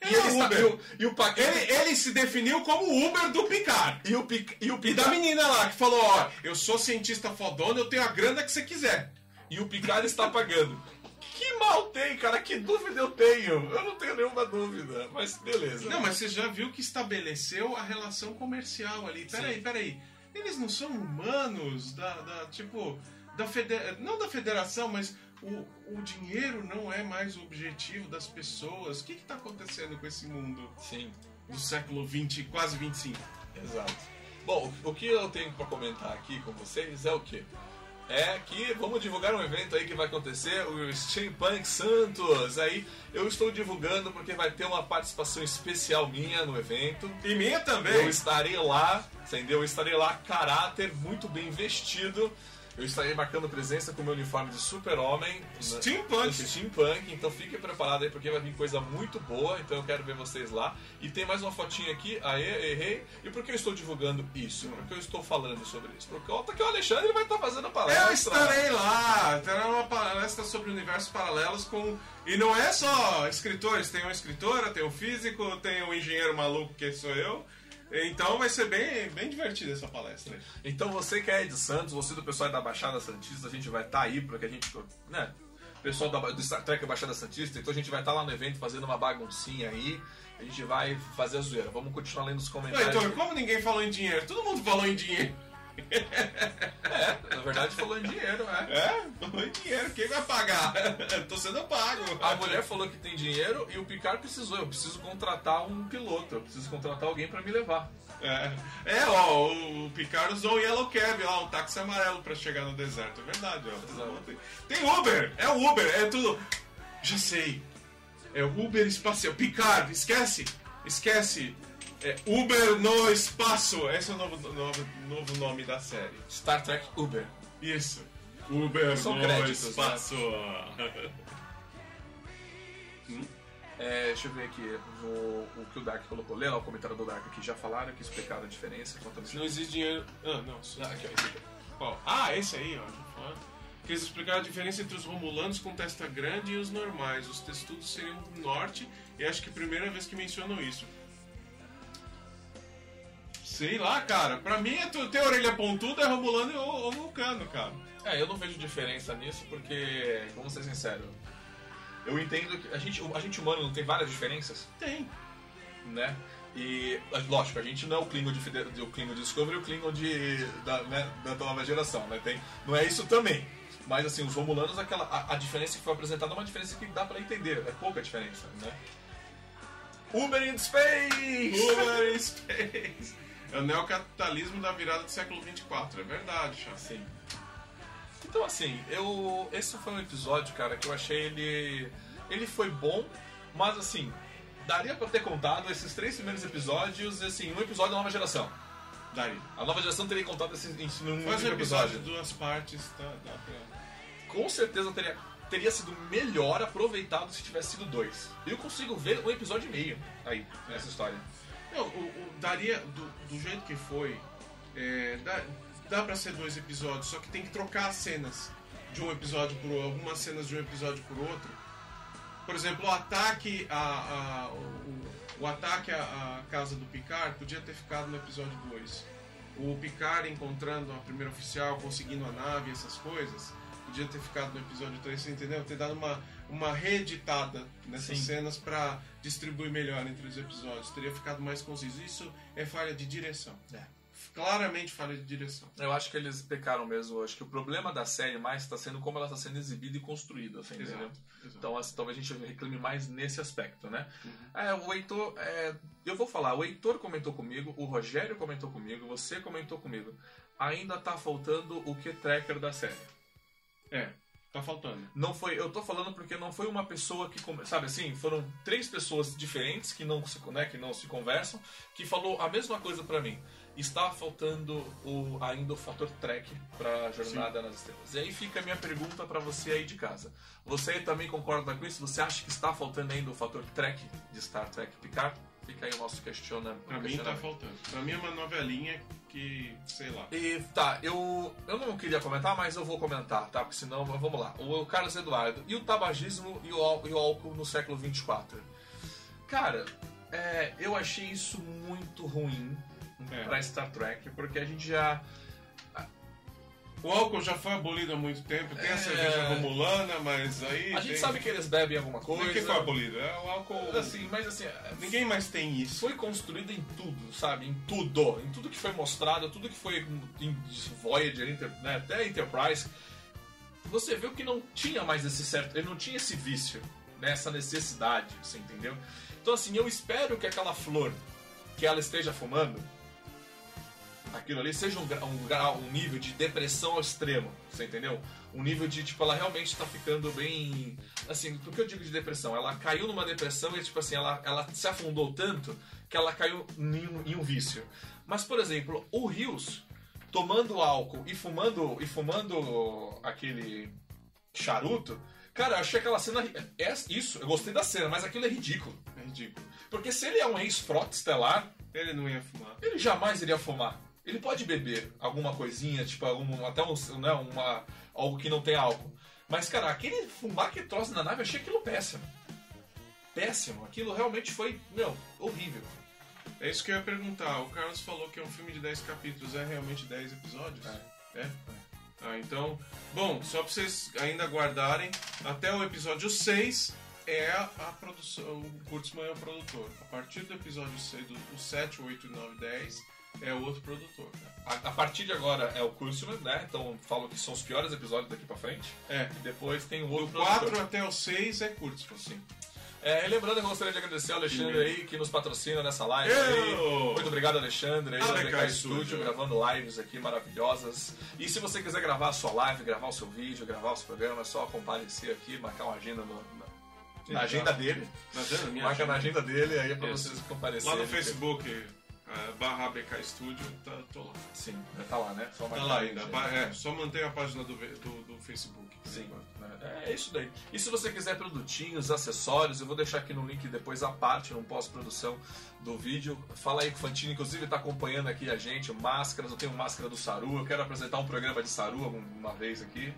Ele é está- Uber. e o, e o Pa- Ele, ele se definiu como o Uber do Picard. e o, Pic- e o E da Picard menina lá que falou: Ó, eu sou cientista fodona, eu tenho a grana que você quiser. e o Picard está pagando. Que mal tem, cara. Que dúvida eu tenho? Eu não tenho nenhuma dúvida. Mas beleza. Não, mas você já viu que estabeleceu a relação comercial ali. Peraí, Sim. peraí. Eles não são humanos da, da tipo, da federa... não da federação, mas o, o dinheiro não é mais o objetivo das pessoas. O que está acontecendo com esse mundo Sim, do século 20, quase 25? exato. Bom, o que eu tenho pra comentar aqui com vocês é o quê? É que vamos divulgar um evento aí que vai acontecer, o Steampunk Santos. Aí eu estou divulgando porque vai ter uma participação especial minha no evento. E minha Eu também. estarei lá, entendeu? Eu estarei lá, caráter, muito bem vestido. Eu estarei marcando presença com o meu uniforme de super-homem. Steampunk. né? Steampunk. Então fiquem preparados aí, porque vai vir coisa muito boa. Então eu quero ver vocês lá. E tem mais uma fotinha aqui. Aê, errei. E por que eu estou divulgando isso? Por que eu estou falando sobre isso? Por conta que o Alexandre vai estar fazendo a palestra. Eu estarei lá. Terá uma palestra sobre universos paralelos com. E não é só escritores, tem uma escritora, tem um físico, tem um engenheiro maluco que sou eu. Então vai ser bem, bem divertida essa palestra. aí. Então você que é de Santos, você do pessoal da Baixada Santista, a gente vai estar aí para que a gente, né? Pessoal da, do Star Trek Baixada Santista, então a gente vai estar lá no evento fazendo uma baguncinha aí. A gente vai fazer a zoeira. Vamos continuar lendo os comentários. Heitor, como ninguém falou em dinheiro? Todo mundo falou em dinheiro. É, na verdade falou em dinheiro, né? É? Falou em dinheiro. Quem vai pagar? Tô sendo pago. A mulher falou que tem dinheiro e o Picard precisou. Eu preciso contratar um piloto, eu preciso contratar alguém para me levar. É, é, ó, o Picard usou o Yellow Cab lá, um táxi amarelo pra chegar no deserto. É verdade, ó. Exato. Tem Uber! É o Uber, é tudo. Já sei. É o Uber espacial. Picard, esquece! Esquece! É Uber no espaço! Esse é o novo, novo, novo nome da série. Star Trek Uber. Isso. Uber São no créditos, né? espaço. É, deixa eu ver aqui o, o que o Dark colocou. Lê lá o comentário do Dark aqui. Já falaram que explicaram a diferença. Conta Não existe dinheiro. Ah, não. Ah, aqui, ó, esse aqui. Qual? Ah, esse aí, ó. Que eles explicaram a diferença entre os romulanos com testa grande e os normais. Os testudos seriam do norte e acho que é a primeira vez que mencionam isso. Sei lá, cara. Pra mim, é tu- ter orelha pontuda é romulano ou, ou vulcano, cara. É, eu não vejo diferença nisso porque, vamos ser sinceros, eu entendo que a gente, a gente humano não tem várias diferenças, Tem. né? E, lógico, a gente não é o Klingon de, o Klingon de Discovery e o Klingon de, da, né, da nova geração, né? Tem, não é isso também. Mas, assim, os Romulanos, aquela, a, a diferença que foi apresentada é uma diferença que dá pra entender. É pouca diferença, né? Uber in Space! Uber Space. É o neocapitalismo da virada do século 24. É verdade, Chá. Sim. Então assim, eu esse foi um episódio, cara, que eu achei ele ele foi bom, mas assim, daria pra ter contado esses três primeiros episódios, assim, um episódio da nova geração. Daí. A nova geração teria contado esse isso num Faz um único episódio de duas partes, tá? Dá pra... Com certeza teria teria sido melhor aproveitado se tivesse sido dois. Eu consigo ver um episódio e meio aí nessa história. Não, o, daria, do, do jeito que foi, é, dá, dá pra ser dois episódios, só que tem que trocar as cenas de um episódio por outro, algumas cenas de um episódio por outro. Por exemplo, o ataque a, a- o, o- ataque à, à casa do Picard podia ter ficado no episódio 2. O Picard encontrando a primeira oficial, conseguindo a nave, essas coisas, podia ter ficado no episódio 3, você entendeu? Ter dado uma, uma reeditada nessas Sim. cenas pra distribuir melhor entre os episódios. Teria ficado mais conciso. Isso é falha de direção. É. Claramente falha de direção. Eu acho que eles pecaram mesmo. Eu acho que o problema da série mais está sendo como ela está sendo exibida e construída, assim, entendeu? Exato, exato. Então, assim, talvez a gente reclame mais nesse aspecto, né? É, o Heitor, é, eu vou falar, o Heitor comentou comigo, o Rogério comentou comigo, você comentou comigo. Ainda tá faltando o que-tracker da série. É, tá faltando. Não foi, eu tô falando porque não foi uma pessoa que, sabe assim, foram três pessoas diferentes que não se, né, que não se conversam, que falou a mesma coisa pra mim. Está faltando o, ainda o fator track pra jornada nas estrelas. E aí fica a minha pergunta pra você aí de casa. Você também concorda com isso? Você acha que está faltando ainda o fator track de Star Trek Picard? Fica aí o nosso questiona, Pra mim tá faltando. Pra mim é uma novelinha que, sei lá. E tá, eu, eu não queria comentar, mas eu vou comentar, tá? Porque senão, vamos lá. O Carlos Eduardo, e o tabagismo e o, e o álcool no século 24? Cara, é, eu achei isso muito ruim É. pra Star Trek, porque a gente já. O álcool já foi abolido há muito tempo, tem É. a cerveja romulana, mas aí. A gente tem... sabe que eles bebem alguma coisa. O que foi abolido? É o álcool. Assim, mas assim, Ninguém mais tem isso. foi construído em tudo, sabe? Em tudo. Em tudo que foi mostrado, tudo que foi em Voyager, Inter- né? até Enterprise. Você viu que não tinha mais esse certo. Ele não tinha esse vício, né? essa necessidade, você entendeu? Então, assim, eu espero que aquela flor que ela esteja fumando, aquilo ali, seja um, um, grau, um nível de depressão ao extremo, você entendeu? Um nível de, tipo, ela realmente tá ficando bem. Assim, o que eu digo de depressão? Ela caiu numa depressão e, tipo assim, ela, ela se afundou tanto que ela caiu em um, em um vício. Mas, por exemplo, o Rios tomando álcool e fumando, e fumando aquele charuto, cara, eu achei aquela cena. É isso, eu gostei da cena, mas aquilo é ridículo. É ridículo. Porque se ele é um ex-frota estelar, Ele não ia fumar. ele jamais iria fumar. Ele pode beber alguma coisinha, tipo algum, até um, né, uma, algo que não tem álcool. Mas, cara, aquele fumar que trouxe na nave, eu achei aquilo péssimo. Péssimo. Aquilo realmente foi, meu, horrível. É isso que eu ia perguntar. O Carlos falou que é um filme de 10 capítulos. É realmente 10 episódios? É. Ah, então. Bom, só pra vocês ainda guardarem, até o episódio 6 é a, a produção. O Kurtzman é o produtor. A partir do episódio 6, do, do 7, 8, 9, 10, é o outro produtor. né? A, a partir de agora é o Kurtzman, né? Então falo que são os piores episódios daqui pra frente. É. E depois tem o outro Do produtor. 4 até o 6 é Kurtzman. Sim. É, e lembrando, eu gostaria de agradecer ao Alexandre Sim. aí, que nos patrocina nessa live Eu! aí. Muito obrigado, Alexandre, aí, Ah, da Studio. Studio, gravando lives aqui maravilhosas. E se você quiser gravar a sua live, gravar o seu vídeo, gravar o seu programa, é só comparecer aqui, marcar uma agenda no- na, na agenda dele. Tá vendo? Minha Marca na agenda. agenda dele aí é pra Isso. vocês comparecerem. Lá no Facebook, ah, barra BK Studio, tá, tô lá. Sim, tá lá, né? Só Tá lá ainda. É, só mantém a página do, do, do Facebook. Sim, né? é isso daí. E se você quiser produtinhos, acessórios, eu vou deixar aqui no link depois a parte, no pós-produção do vídeo. Fala aí com o Fantino, inclusive tá acompanhando aqui a gente, máscaras, eu tenho máscara do Saru, eu quero apresentar um programa de Saru alguma vez aqui.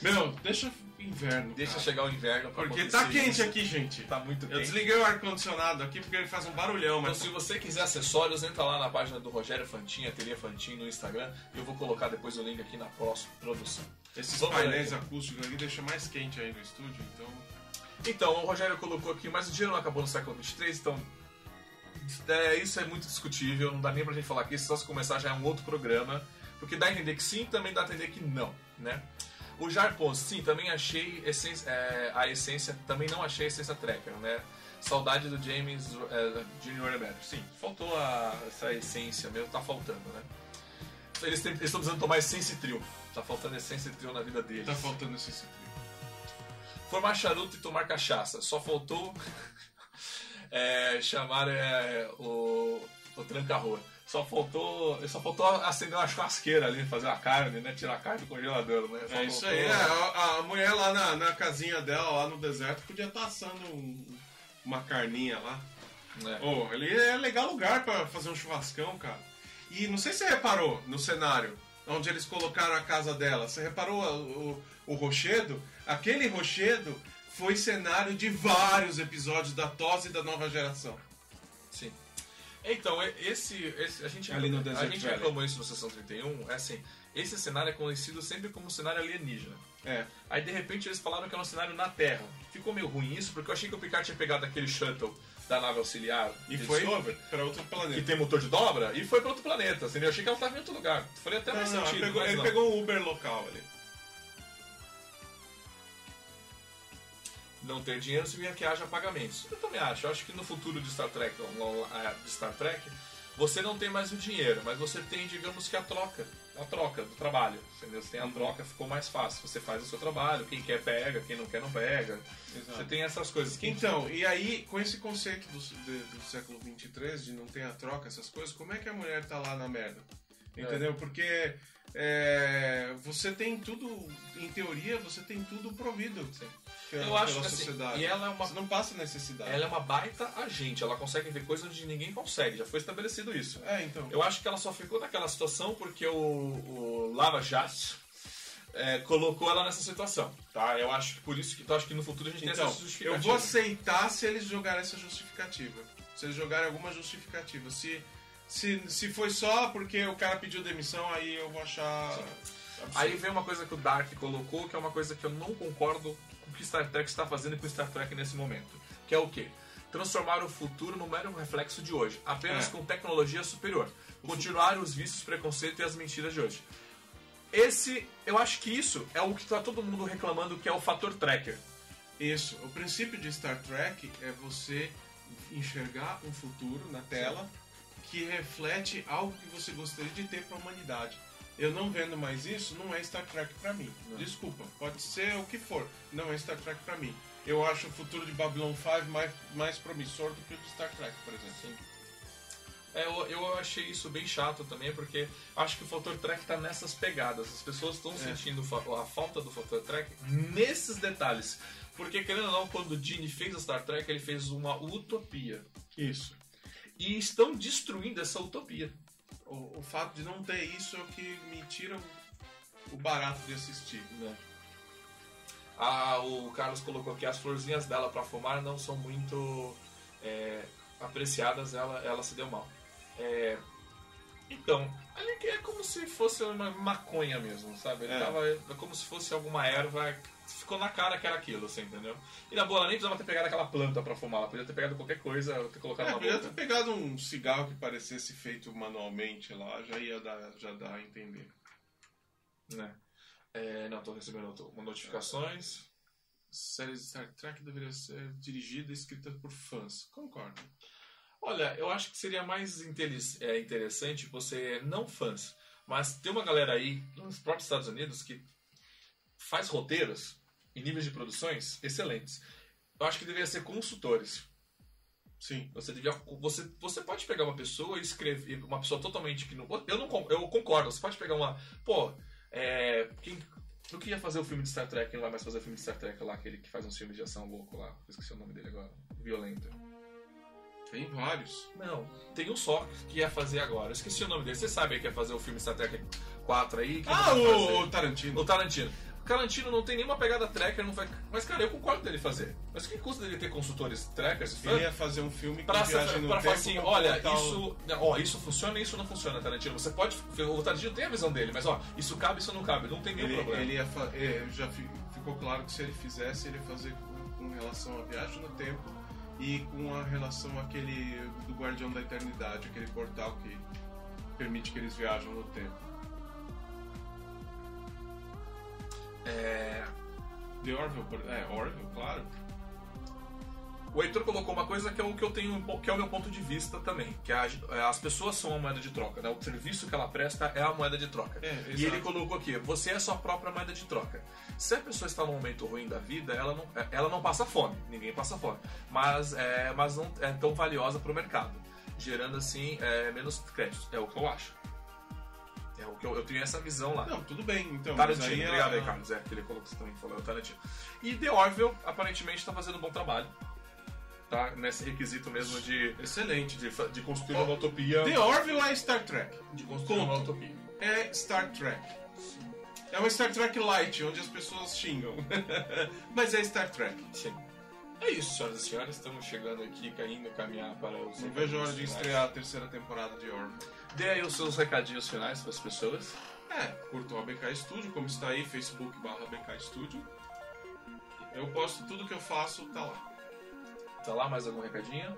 Meu, deixa inverno. Deixa cara. chegar o inverno pra Porque tá quente isso. aqui, gente. Tá muito Eu quente. desliguei o ar-condicionado aqui porque ele faz um barulhão, Então, mas. se você quiser acessórios, entra lá na página do Rogério Fantin, Ateliê Fantin no Instagram, e eu vou colocar depois o link aqui na próxima produção. Esses Vamos painéis lá. acústicos ali deixam mais quente ainda o estúdio, então. Então, o Rogério colocou aqui, mas o dinheiro não acabou no século XXIII, então. É, isso é muito discutível, não dá nem pra gente falar aqui, só se começar já é um outro programa. Porque dá a entender que sim, também dá a entender que não, né? O Jarpon, sim, também achei essência, é, a essência, também não achei a essência tracker, né? Saudade do James é, Jr. Emetro. Sim, faltou a- essa essência mesmo, tá faltando, né? Eles estão precisando tomar essência trio. Tá faltando essência trio na vida deles. Tá faltando esse trio. Formar charuto e tomar cachaça. Só faltou é, chamar é, o, o tranca-rua. Só faltou, só faltou acender uma churrasqueira ali, fazer a carne, né? Tirar a carne do congelador, né? Só É isso aí. É, a, a mulher lá na, na casinha dela, lá no deserto, podia estar assando um- uma carninha lá. É. Ô, ele é legal lugar pra fazer um churrascão, cara. E não sei se você reparou no cenário onde eles colocaram a casa dela. Você reparou o, o, o rochedo? Aquele rochedo foi cenário de vários episódios da Tosse da nova geração. Sim. Então, esse, esse a gente, Ali no a gente Valley. reclamou isso no Sessão 31, é assim, esse cenário é conhecido sempre como cenário alienígena. É. Aí de repente eles falaram que era um cenário na Terra. Ficou meio ruim isso, porque eu achei que o Picard tinha pegado aquele shuttle da nave auxiliar E foi pra outro que planeta. tem motor de dobra, e foi para outro planeta. Assim, eu achei que ela estava em outro lugar. Faria até Não, mais não, sentido. ele pegou, mas ele não. pegou um Uber local ali. Não ter dinheiro significa que haja pagamentos. Eu também acho. Eu acho que no futuro de Star Trek, é, de Star Trek, você não tem mais o dinheiro, mas você tem, digamos que a troca, a troca do trabalho. Entendeu? Você tem a Uhum. troca, ficou mais fácil. Você faz o seu trabalho, quem quer pega, quem não quer não pega. Você tem essas coisas. que- Então, e aí, com esse conceito do, de- do século 23, de não ter a troca, essas coisas, como é que a mulher tá lá na merda? Entendeu? Porque é, você tem tudo, em teoria, você tem tudo provido pela, Eu acho que assim, e ela é uma Você não passa necessidade. Ela é uma baita agente, ela consegue ver coisas onde ninguém consegue, já foi estabelecido isso. É, então. Eu acho que ela só ficou naquela situação porque o, o Lava Jato é, colocou ela nessa situação, tá? Eu acho que por isso que eu acho que no futuro a gente tem Então, essa justificativa. eu vou aceitar se eles jogarem essa justificativa. Se eles jogarem alguma justificativa. Se, se, se foi só porque o cara pediu demissão, aí eu vou achar. absurdo. Aí vem uma coisa que o Dark colocou, que é uma coisa que eu não concordo com o que Star Trek está fazendo com Star Trek nesse momento. Que é o quê? Transformar o futuro no mero reflexo de hoje, apenas É. com tecnologia superior. Continuar os vícios, preconceito e as mentiras de hoje. Esse, eu acho que isso é o que tá todo mundo reclamando, que é o fator tracker. Isso. O princípio de Star Trek é você enxergar um futuro na tela que reflete algo que você gostaria de ter para a humanidade. Eu não vendo mais isso, não é Star Trek para mim. Desculpa, pode ser o que for, não é Star Trek para mim. Eu acho o futuro de Babylon 5 mais, mais promissor do que o de Star Trek, por exemplo. É, eu, eu achei isso bem chato também, porque acho que o fator track tá nessas pegadas. As pessoas estão sentindo fa- a falta do fator track nesses detalhes. Porque, querendo ou não, quando o Gene fez a Star Trek, ele fez uma utopia. Isso. E estão destruindo essa utopia. O, o fato de não ter isso é o que me tira o, o barato de assistir. né? Ah, o Carlos colocou aqui as florzinhas dela para fumar não são muito é, apreciadas, ela, ela se deu mal. É, então, ali que é como se fosse uma maconha mesmo, sabe? Ele É. tava é como se fosse alguma erva, ficou na cara que era aquilo, você entendeu? E na boa, ela nem precisava ter pegado aquela planta para fumar, ela podia ter pegado qualquer coisa, ter colocado É, na podia boca. ter pegado um cigarro que parecesse feito manualmente lá, já ia dar, já dar a entender. Né? É, não, tô recebendo outro- notificações. Séries de Star Trek deveria ser dirigida e escrita por fãs. Concordo. Olha, eu acho que seria mais é, interessante você, não fãs, mas tem uma galera aí nos próprios Estados Unidos que faz roteiros níveis de produções excelentes. Eu acho que deveria ser consultores. Sim. Você devia, você, você pode pegar uma pessoa e escrever uma pessoa totalmente que não, eu não, eu concordo. Você pode pegar uma, pô, é, quem, eu queria fazer o filme de Star Trek, não vai mais fazer o filme de Star Trek lá, aquele que faz uns filmes de ação louco lá, esqueci o nome dele agora, violento. Tem vários. Não, tem um só que ia fazer agora. Eu esqueci o nome dele. Você sabe que ia fazer o filme Star Trek 4 aí? Ah, o Tarantino. O Tarantino. O Tarantino não tem nenhuma pegada tracker, não vai... mas cara, eu concordo dele fazer. Mas o que custa dele ter consultores trackers? fã? Ele ia fazer um filme Pra, no pra tempo falar assim, pra olha, isso, ó, isso funciona e isso não funciona, Tarantino. Você pode. O Tarantino tem a visão dele, mas ó, isso cabe, isso não cabe, não tem nenhum Ele, problema. ele ia fa- é, já fi- ficou claro que se ele fizesse, ele ia fazer com, com relação à viagem no tempo e com a relação àquele do Guardião da Eternidade, aquele portal que permite que eles viajam no tempo. É, The Orville, é, Orville, claro. O Heitor colocou uma coisa que é o que eu tenho, que é o meu ponto de vista também, que a- as pessoas são a moeda de troca, né? O serviço que ela presta é a moeda de troca. É, e exato. ele colocou aqui, você é a sua própria moeda de troca. Se a pessoa está num momento ruim da vida, ela não, ela não passa fome, ninguém passa fome, mas, é, mas não é tão valiosa para o mercado, gerando assim é, menos créditos. É o que eu acho. É o que eu, eu tenho essa visão lá. Não, tudo bem, então. Tarantino, aí obrigado aí, Carlos. É, que ele colocou você também falou, é o Tarantino. E The Orville, aparentemente, está fazendo um bom trabalho. Tá? Nesse requisito mesmo de, Excelente. de, de construir uma utopia. The Orville é Star Trek. De construir uma Ponto. utopia. É Star Trek. É uma Star Trek light, onde as pessoas xingam. Mas é Star Trek. Sim. É isso, senhoras e senhores. Estamos chegando aqui, caindo, caminhar para os. Não vejo a hora de estrear a terceira temporada de Orville. Dê aí os seus recadinhos finais para as pessoas. É, curtam a BK Studio, como está aí, facebook barra BK Studio. Eu posto tudo que eu faço, tá lá. Tá lá mais algum recadinho?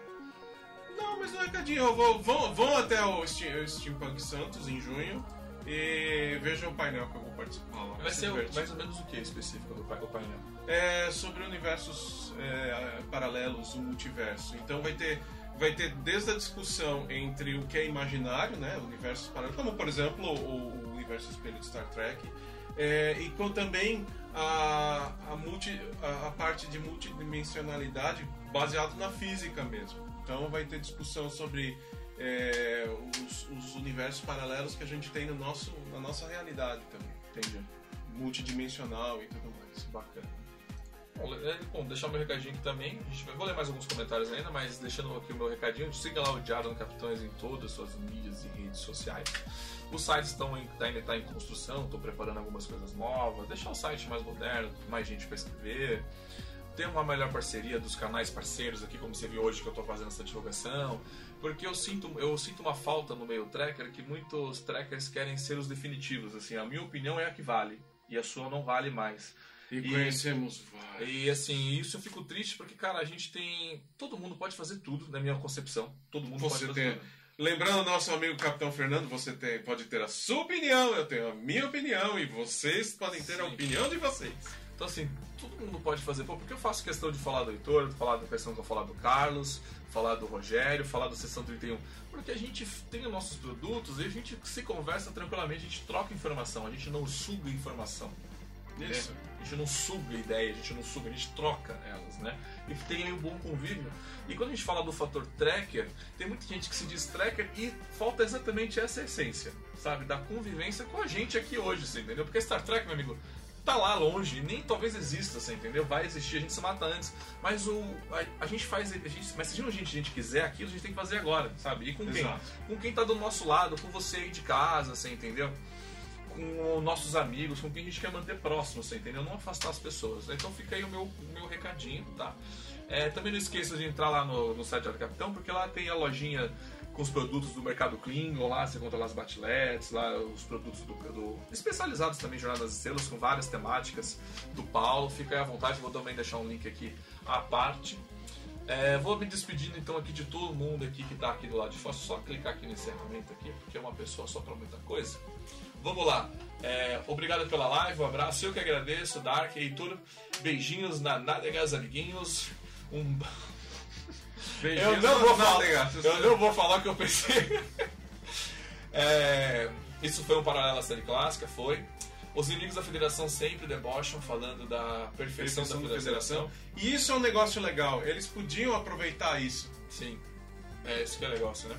Não, mas não é recadinho, eu vou, vão, vão até o Steam- o Steampunk Santos em junho e vejam o painel que eu vou participar lá. Vai ser o- divertido. mais ou menos o que específico do painel? é sobre universos é, paralelos, o multiverso. Então vai ter, vai ter desde a discussão entre o que é imaginário, né, universos paralelos, como por exemplo o, o universo espelho de Star Trek, é, e com também a, a, multi, a, a parte de multidimensionalidade baseado na física mesmo. Então vai ter discussão sobre é, os, os universos paralelos que a gente tem no nosso, na nossa realidade também, Entendi. multidimensional e tudo mais. Bacana. É, bom, deixar meu recadinho aqui também. A gente vou ler mais alguns comentários ainda, mas deixando aqui o meu recadinho, siga lá o Diário do Capitães em todas as suas mídias e redes sociais. Os sites estão em, tá- ainda está em construção, estou preparando algumas coisas novas, deixar o site mais moderno, mais gente para escrever. ter uma melhor parceria dos canais parceiros aqui, como você viu hoje que eu estou fazendo essa divulgação, porque eu sinto, eu sinto uma falta no meio tracker que muitos trackers querem ser os definitivos, assim, a minha opinião é a que vale e a sua não vale mais. E, e conhecemos vários. E assim, isso eu fico triste porque, cara, a gente tem. Todo mundo pode fazer tudo, na minha concepção. Todo mundo Você pode fazer tem, tudo. Lembrando nosso amigo Capitão Fernando, você tem, pode ter a sua opinião, eu tenho a minha opinião e vocês podem ter a Sim. opinião de vocês. Então, assim, todo mundo pode fazer. Pô, porque eu faço questão de falar do Heitor, de falar da questão que eu falar do Carlos, falar do Rogério, falar do Sessão 31. Porque a gente tem os nossos produtos e a gente se conversa tranquilamente, a gente troca informação, a gente não suga informação. Isso. É, A gente não suga ideia, a gente não suga, a gente troca elas, né? E tem aí um bom convívio. E quando a gente fala do fator tracker, tem muita gente que se diz tracker e falta exatamente essa essência, sabe? Da convivência com a gente aqui hoje, você entendeu? Porque Star Trek, meu amigo, tá lá longe, nem talvez exista, você entendeu? Vai existir, a gente se mata antes. Mas o, a, a gente faz. A gente, mas se a gente, a gente quiser aquilo, a gente tem que fazer agora, sabe? E com quem? Exato. Com quem tá do nosso lado, com você aí de casa, você entendeu? Com os nossos amigos, com quem a gente quer manter próximo, você entendeu? Não afastar as pessoas. Então fica aí o meu, meu recadinho, tá? É, também não esqueça de entrar lá no, no site do Capitão, porque lá tem a lojinha com os produtos do mercado Klingon, lá você encontra lá as batiletes, lá os produtos do, do- especializados também, Jornadas de Selos, com várias temáticas do Paulo. Fica aí à vontade, vou também deixar um link aqui à parte. É, vou me despedindo então aqui de todo mundo aqui que está aqui do lado de fora. Só clicar aqui no encerramento aqui, porque é uma pessoa só para muita coisa. Vamos lá. É, obrigado pela live, um abraço. Eu que agradeço, Dark, Heitor. Beijinhos na Nádegas, amiguinhos. Um... Eu Beijinhos não, vou na falar, eu não vou falar o que eu pensei. É, isso foi um paralelo à série clássica, foi. Os inimigos da federação sempre debocham, falando da perfeição da Federação da federação. Federação. E isso é um negócio legal. Eles podiam aproveitar isso. Sim, é isso que é negócio, né?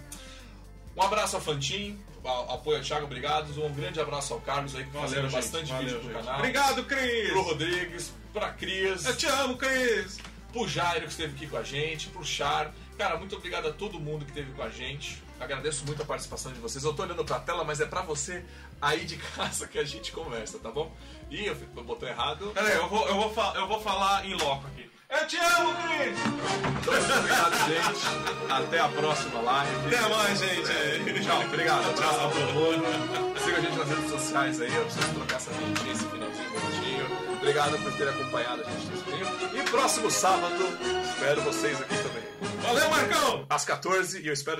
Um abraço ao Fantin, a- apoio ao Thiago, obrigado. Um grande abraço ao Carlos aí, que Valeu, fazendo bastante Valeu, vídeo pro canal. Obrigado, Cris! Pro Rodrigues, pra Cris, Eu te amo, Cris! pro Jairo que esteve aqui com a gente, pro Char. Cara, muito obrigado a todo mundo que esteve com a gente. Agradeço muito a participação de vocês. Eu tô olhando pra tela, mas é pra você aí de casa que a gente conversa, tá bom? Ih, eu botei errado. Peraí, eu vou, eu, vou eu vou falar em loco aqui. Eu te amo, Cris! Então, obrigado, gente. Até a próxima live. Até mais, gente! Tchau, obrigado. Tchau a todo mundo. Siga a gente nas redes sociais aí. Eu preciso trocar essa vinhetinha, esse finalzinho bonitinho. Obrigado por ter acompanhado a gente nesse tempo. E próximo sábado, espero vocês aqui também. Valeu, Marcão! Às 14 e eu espero